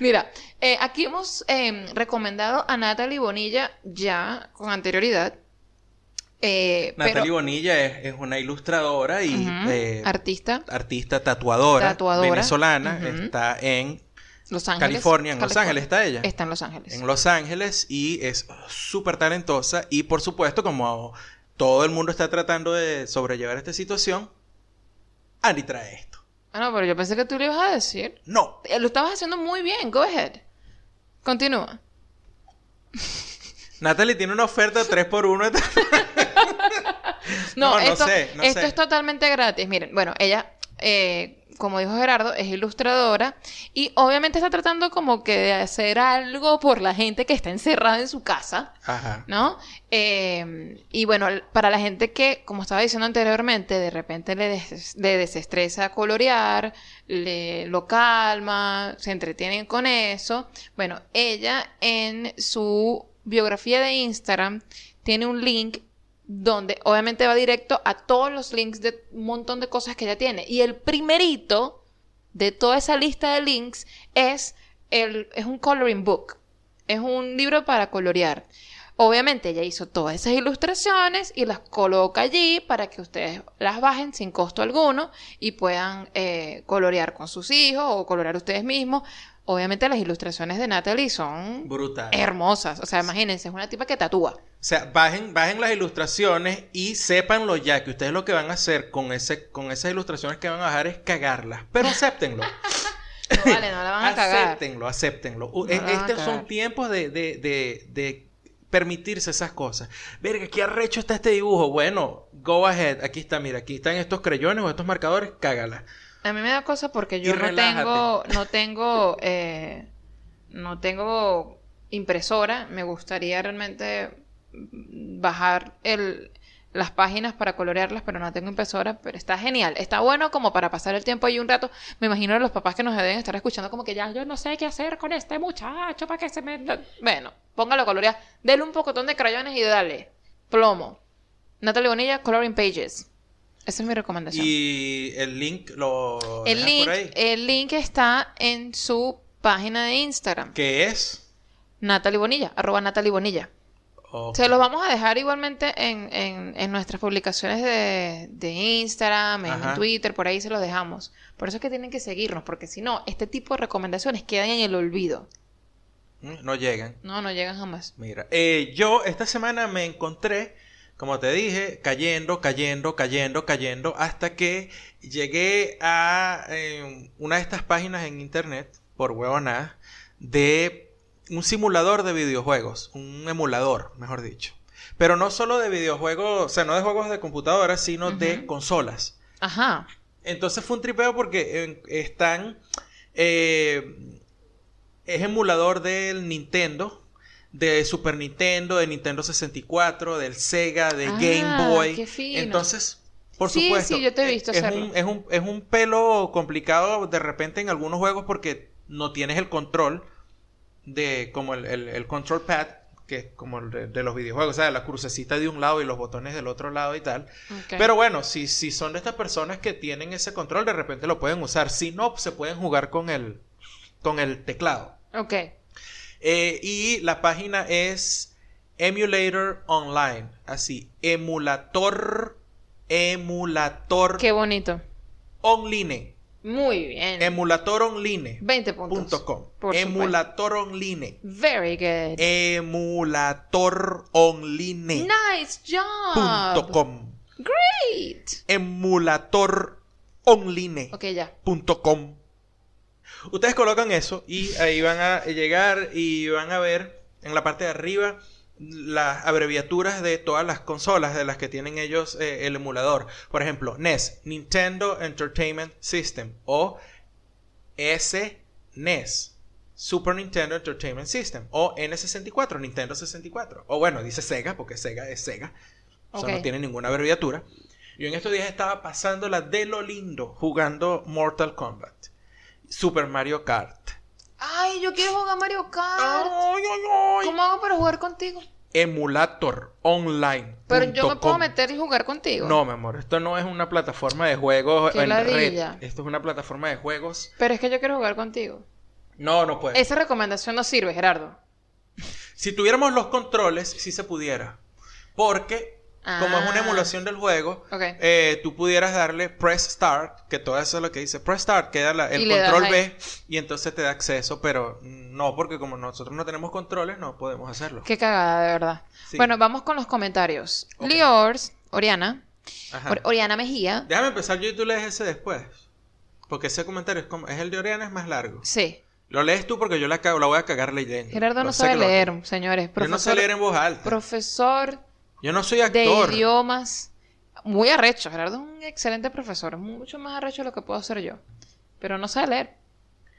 Mira, eh, aquí hemos eh, recomendado a Natalie Bonilla ya con anterioridad. Eh, Natalie pero, Bonilla es, es una ilustradora y eh, artista, artista tatuadora, Tatuadora, venezolana. Está en Los Ángeles. California, en Los. Ángeles está ella. Está en Los Ángeles. en Los Ángeles y es súper talentosa y por supuesto como todo el mundo está tratando de sobrellevar esta situación, Andy trae esto. Ah, no, pero yo pensé que tú le ibas a decir. No, Eh, Lo estabas haciendo muy bien. Go ahead. Continúa. Natalie tiene una oferta 3x1. No, No, no sé, no esto sé. es totalmente gratis. Miren, bueno, ella, eh, como dijo Gerardo, es ilustradora y obviamente está tratando como que de hacer algo por la gente que está encerrada en su casa. Ajá. ¿no? Eh, y bueno, para la gente que, como estaba diciendo anteriormente, de repente le, des- le desestresa colorear, le, lo calma, se entretienen con eso. Bueno, ella en su biografía de Instagram tiene un link donde obviamente va directo a todos los links de un montón de cosas que ella tiene. Y el primerito de toda esa lista de links es, el, es un coloring book. Es un libro para colorear. Obviamente ella hizo todas esas ilustraciones y las coloca allí para que ustedes las bajen sin costo alguno y puedan eh, colorear con sus hijos o colorear ustedes mismos. Obviamente las ilustraciones de Natalie son Brutal. hermosas. O sea, imagínense, es una tipa que tatúa. O sea, bajen, bajen las ilustraciones y sépanlo ya, que ustedes lo que van a hacer con, ese, con esas ilustraciones que van a bajar es cagarlas. Pero acéptenlo. No, vale, no la van a cagar. acéptenlo, acéptenlo. No e- Estos son tiempos de, de, de, de permitirse esas cosas. Verga, qué arrecho está este dibujo. Bueno, go ahead. Aquí está, mira, aquí están estos creyones o estos marcadores, cágala. A mí me da cosa porque yo no tengo, no tengo, eh, no tengo impresora. Me gustaría realmente bajar el, las páginas para colorearlas, pero no tengo impresora. Pero está genial. Está bueno como para pasar el tiempo ahí un rato. Me imagino a los papás que nos deben estar escuchando como que ya yo no sé qué hacer con este muchacho para que se me... Bueno, póngalo a colorear. Dele un pocotón de crayones y dale. Plomo. Natalie Bonilla, Coloring Pages. Esa es mi recomendación. Y el link lo El link, por ahí. el link está en su página de Instagram. ¿Qué es? Natalie Bonilla, arroba Natalie Bonilla. Se los vamos a dejar igualmente en, en- en nuestras publicaciones de, de Instagram, en Ajá. Twitter, por ahí se los dejamos. Por eso es que tienen que seguirnos, porque si no, este tipo de recomendaciones quedan en el olvido. Mm, No llegan. No, no llegan jamás. Mira, eh, yo esta semana me encontré, como te dije, cayendo, cayendo, cayendo, cayendo, hasta que llegué a eh, una de estas páginas en internet, por huevonada, de un simulador de videojuegos, un emulador, mejor dicho. Pero no solo de videojuegos, o sea, no de juegos de computadora, sino de consolas. Ajá. Entonces fue un tripeo porque eh, están. eh, es emulador del Nintendo, de Super Nintendo, de Nintendo 64, del Sega, de Ah, Game Boy. qué fino. Entonces, por Sí, supuesto. sí, yo te he visto es, un, es, un, es un pelo complicado de repente en algunos juegos porque no tienes el control de como el, el- el control pad que es como el de, de los videojuegos, o sea, la crucecita de un lado y los botones del otro lado y tal. Pero bueno, si, si son de estas personas que tienen ese control, de repente lo pueden usar. Si no, se pueden jugar con el, con el teclado. Ok. Eh, y la página es Emulator Online. Así, emulator, emulator Qué bonito. online. Muy bien. Emulator online. 20 puntos. punto com. Supuesto. Emulator online. Very good. Emulator online. nice job. Punto com. Great. Emulator online. Ok, ya. .com. Ustedes colocan eso y ahí van a llegar y van a ver en la parte de arriba las abreviaturas de todas las consolas de las que tienen ellos eh, el emulador. Por ejemplo, NES, Nintendo Entertainment System o SNES, Super Nintendo Entertainment System o N64, Nintendo 64. O bueno, dice Sega porque Sega es Sega. Eso Ok. no tiene ninguna abreviatura. Yo en estos días estaba pasándola de lo lindo jugando Mortal Kombat, Super Mario Kart. Ay, yo quiero jugar Mario Kart. Ay, ay, ay. ¿Cómo hago para jugar contigo? Emulator online. Pero yo me puedo meter y jugar contigo. No, mi amor, esto no es una plataforma de juegos en red. ladilla. Esto es una plataforma de juegos. Pero es que yo quiero jugar contigo. No, no puede. Esa recomendación no sirve, Gerardo. Si tuviéramos los controles, sí se pudiera. Porque como es una Ah. emulación del juego, eh, tú pudieras darle press start, que todo eso es lo que dice press start, queda la- el control. B y entonces te da acceso, pero no, porque como nosotros no tenemos controles, no podemos hacerlo. Qué cagada, de verdad. Sí. Bueno, vamos con los comentarios. Ok. Liors, Oriana. Or- Oriana Mejía. Déjame empezar yo y tú lees ese después. Porque ese comentario es como, es el de Oriana, es más largo. Sí. Lo lees tú porque yo la, voy a cagar leyendo. Gerardo no sabe leer, señores. Yo no sé leer en voz alta. profesor Yo no soy de actor. idiomas. Muy arrecho. Gerardo es un excelente profesor. Mucho más arrecho de lo que puedo hacer yo. Pero no sabe leer.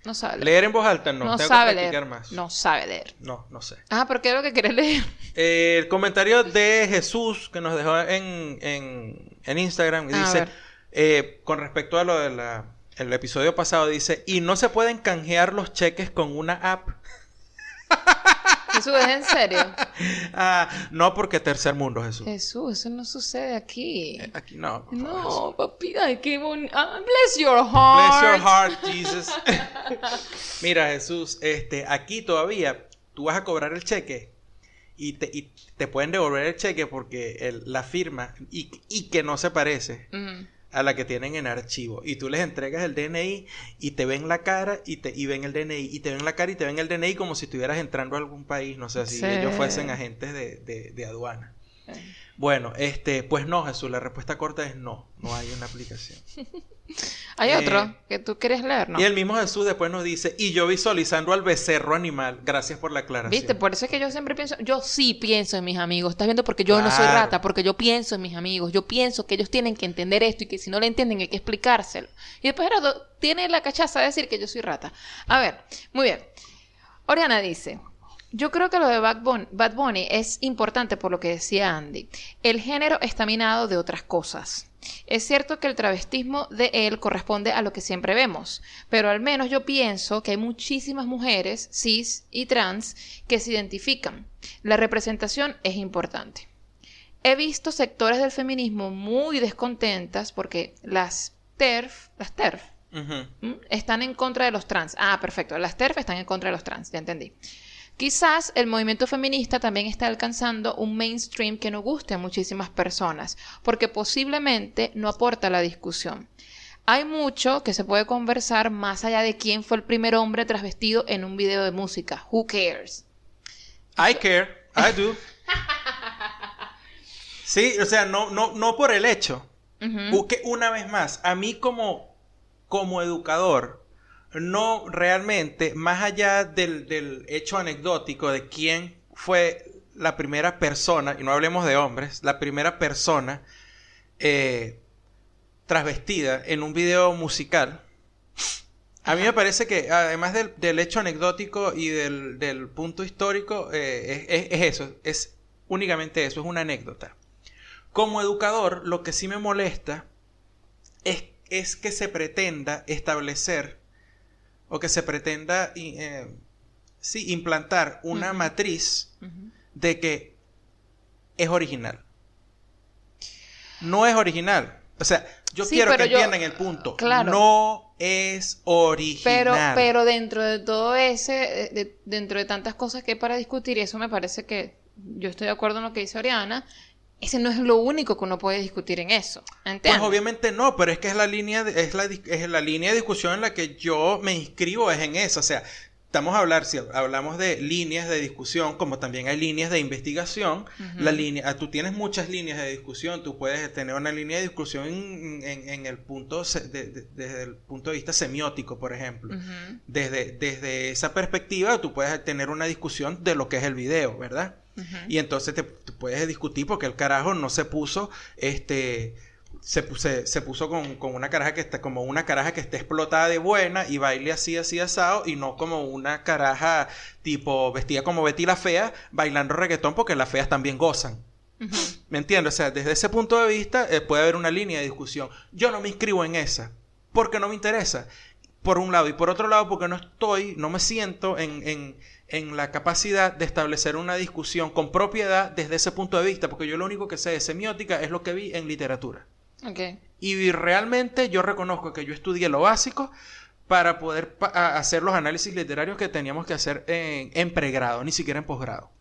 No sabe leer. Leer en voz alta no, No, tengo sabe que leer. más. No sabe leer. no, no sé. Ah, pero ¿qué es lo que quieres leer? Eh, el comentario de Jesús que nos dejó en, en, en Instagram y dice, eh, con respecto a lo del episodio pasado, dice, y no se pueden canjear los cheques con una app. Jesús, ¿es en serio? Ah, no porque tercer mundo, Jesús. Jesús, eso no sucede aquí. Eh, Aquí no. por favor, Jesús. No, papi, ay, qué bonito. bless your heart. Bless your heart, Jesus. Mira, Jesús, este, aquí todavía tú vas a cobrar el cheque y te, y te pueden devolver el cheque porque el- la firma y, y que no se parece Ujú. A la que tienen en archivo. Y tú les entregas el DNI y te ven la cara y te y ven el DNI y te ven la cara y te ven el DNI como si estuvieras entrando a algún país, no sé, si Sí. ellos fuesen agentes de, de- de aduana. Eh. Bueno, este, pues no, Jesús, la respuesta corta es no, no hay una aplicación. Hay Eh, otro que tú quieres leer, ¿no? Y el mismo Jesús después nos dice, y yo visualizando al becerro animal, gracias por la aclaración. ¿Viste? Por eso es que yo siempre pienso, yo sí pienso en mis amigos. ¿Estás viendo? Porque yo no soy rata, porque yo pienso en mis amigos. Yo pienso que ellos tienen que entender esto y que si no lo entienden hay que explicárselo. Y después Gerardo tiene la cachaza de decir que yo soy rata. A ver, muy bien. Oriana dice, yo creo que lo de Bad Bunny, Bad Bunny es importante por lo que decía Andy. El género está minado de otras cosas. Es cierto que el travestismo de él corresponde a lo que siempre vemos, pero al menos yo pienso que hay muchísimas mujeres cis y trans que se identifican. La representación es importante. He visto sectores del feminismo muy descontentas porque las TERF, las TERF, están en contra de los trans. Ah, perfecto. Las TERF están en contra de los trans, ya entendí. Quizás el movimiento feminista también está alcanzando un mainstream que no guste a muchísimas personas, porque posiblemente no aporta a la discusión. Hay mucho que se puede conversar más allá de quién fue el primer hombre trasvestido en un video de música. Who cares? I care, I do. Sí, o sea, no, no, no por el hecho. Que una vez más, a mí como, como educador, no realmente, más allá del, del hecho anecdótico de quién fue la primera persona, y no hablemos de hombres, la primera persona eh, trasvestida en un video musical, a mí me parece que además del, del hecho anecdótico y del, del punto histórico, eh, es, es- es eso, es únicamente eso, es una anécdota. Como educador, lo que sí me molesta es, es que se pretenda establecer o que se pretenda eh, sí, implantar una matriz de que es original. No es original. O sea, yo Sí, quiero que yo- entiendan el punto. claro. No es original. Pero, pero dentro de todo ese, de- dentro de tantas cosas que hay para discutir, y eso me parece que yo estoy de acuerdo en lo que dice Oriana, ese no es lo único que uno puede discutir en eso. Pues obviamente no, pero es que es la línea de, es la, es la línea de discusión en la que yo me inscribo, es en eso. O sea, estamos a hablar, si hablamos de líneas de discusión, como también hay líneas de investigación, la línea, ah, tú tienes muchas líneas de discusión, tú puedes tener una línea de discusión en, en- en el punto, de- de- desde el punto de vista semiótico, por ejemplo. Desde, desde esa perspectiva, tú puedes tener una discusión de lo que es el video, ¿verdad? Y entonces te, te puedes discutir porque el carajo no se puso, este, se, se, se puso con, con una caraja que está, como una caraja que esté explotada de buena y baile así, así asado, y no como una caraja tipo vestida como Betty la Fea, bailando reggaetón porque las feas también gozan. ¿Me entiendes? O sea, desde ese punto de vista eh, puede haber una línea de discusión. Yo no me inscribo en esa porque no me interesa. Por un lado. Y por otro lado, porque no estoy, no me siento en, en, en la capacidad de establecer una discusión con propiedad desde ese punto de vista. Porque yo lo único que sé de semiótica es lo que vi en literatura. Y realmente yo reconozco que yo estudié lo básico para poder pa- hacer los análisis literarios que teníamos que hacer en, en pregrado, ni siquiera en posgrado.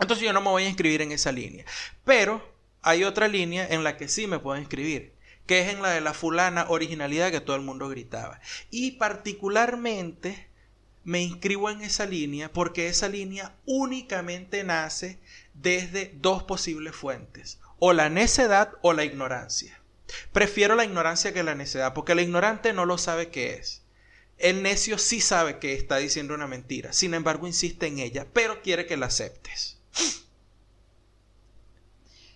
Entonces yo no me voy a inscribir en esa línea. Pero hay otra línea en la que sí me puedo inscribir, que es en la de la fulana originalidad que todo el mundo gritaba. Y particularmente me inscribo en esa línea porque esa línea únicamente nace desde dos posibles fuentes, o la necedad o la ignorancia. Prefiero la ignorancia que la necedad, porque el ignorante no lo sabe qué es. El necio sí sabe que está diciendo una mentira, sin embargo insiste en ella, pero quiere que la aceptes.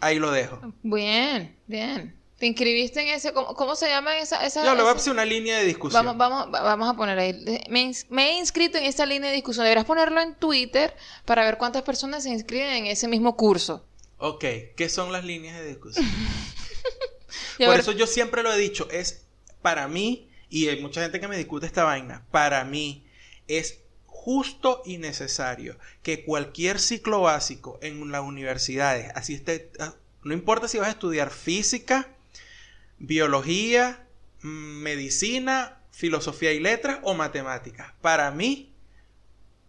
Ahí lo dejo. Bien, bien. ¿Te inscribiste en ese? ¿Cómo, se llama esa? esa Yo le voy a hacer una línea de discusión. Vamos, vamos, vamos a poner ahí. Me, me, he inscrito en esa línea de discusión. Deberás ponerlo en Twitter para ver cuántas personas se inscriben en ese mismo curso. Ok, ¿qué son las líneas de discusión? Por eso yo siempre lo he dicho, es para mí, y hay mucha gente que me discute esta vaina, para mí es justo y necesario que cualquier ciclo básico en las universidades, así esté, ah, no importa si vas a estudiar física, biología, mm, medicina, filosofía y letras o matemáticas. Para mí,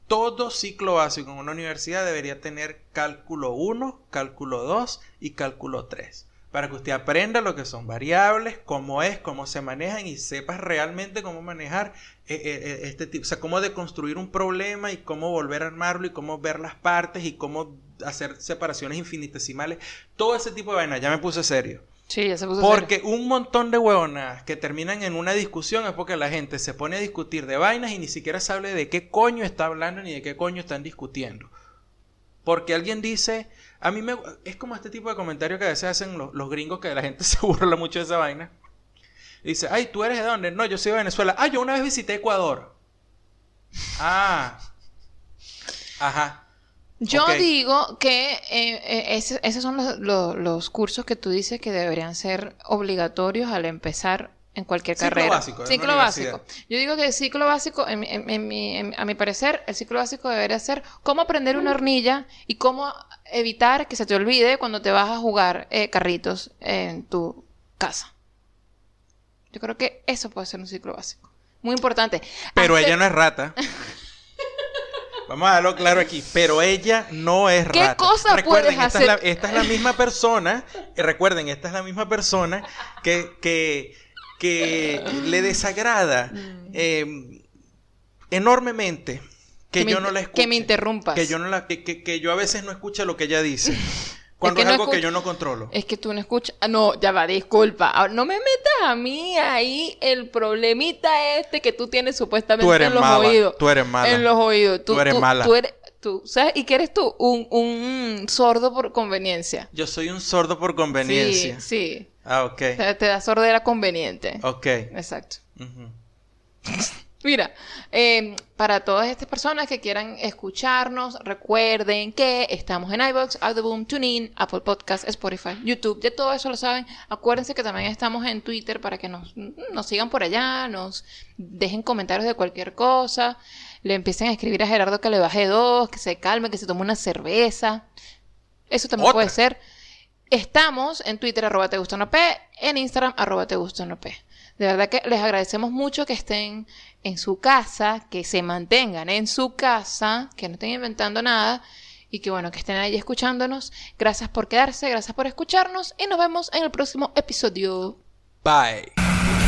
todo ciclo básico en una universidad debería tener cálculo 1, cálculo 2 y cálculo 3 para que usted aprenda lo que son variables, cómo es, cómo se manejan y sepas realmente cómo manejar eh, eh, eh, este tipo, o sea, cómo deconstruir un problema y cómo volver a armarlo y cómo ver las partes y cómo hacer separaciones infinitesimales, todo ese tipo de vaina, ya me puse serio. Sí, Porque un montón de hueonas que terminan en una discusión es porque la gente se pone a discutir de vainas y ni siquiera sabe de qué coño está hablando ni de qué coño están discutiendo. Porque alguien dice, a mí me... Es como este tipo de comentarios que a veces hacen los, gringos que la gente se burla mucho de esa vaina. dice, ay, ¿tú eres de dónde? No, yo soy de Venezuela. Ah, yo una vez visité Ecuador. Ah. Ajá. Yo digo que eh, eh, esos son los, los, cursos que tú dices que deberían ser obligatorios al empezar en cualquier ciclo carrera. Básico, ciclo básico. Yo digo que el ciclo básico, en, a mi parecer, el ciclo básico debería ser cómo aprender una hornilla y cómo evitar que se te olvide cuando te vas a jugar eh, carritos en tu casa. Yo creo que eso puede ser un ciclo básico. Muy importante. Pero ella no es rata. Vamos a darlo claro aquí. Pero ella no es rata. ¿Qué cosa recuerden, esta Es la, esta es la misma persona. Y recuerden, esta es la misma persona que, que que le desagrada em, enormemente que, yo no la escuche. Que me interrumpas. Que yo, no la, que, que, yo a veces no escuche lo que ella dice. Cuando es, algo que yo no controlo. Es que tú no escuchas. Ah, no, ya va, disculpa. Ah, no me metas a mí ahí el problemita este que tú tienes supuestamente en los oídos. Tú eres mala. En los oídos. Tú, eres mala. Tú eres, tú, ¿sabes? ¿Y qué eres tú? Un, un sordo por conveniencia. Yo soy un sordo por conveniencia. Sí, sí. Ah, ok. Te, da sordera conveniente. Ok. Exacto. Mira, em, para todas estas personas que quieran escucharnos, recuerden que estamos en iBox, Audioboom, TuneIn, Apple Podcasts, Spotify, YouTube, de todo eso lo saben. Acuérdense que también estamos en Twitter para que nos, nos sigan por allá, nos dejen comentarios de cualquier cosa, le empiecen a escribir a Gerardo que le baje dos, que se calme, que se tome una cerveza. Eso también puede ser. Estamos en Twitter, arroba te gusta no p, en Instagram, arroba te gusta no p. De verdad que les agradecemos mucho que estén en su casa, que se mantengan en su casa, que no estén inventando nada y que bueno, que estén ahí escuchándonos. Gracias por quedarse, gracias por escucharnos y nos vemos en el próximo episodio. Bye.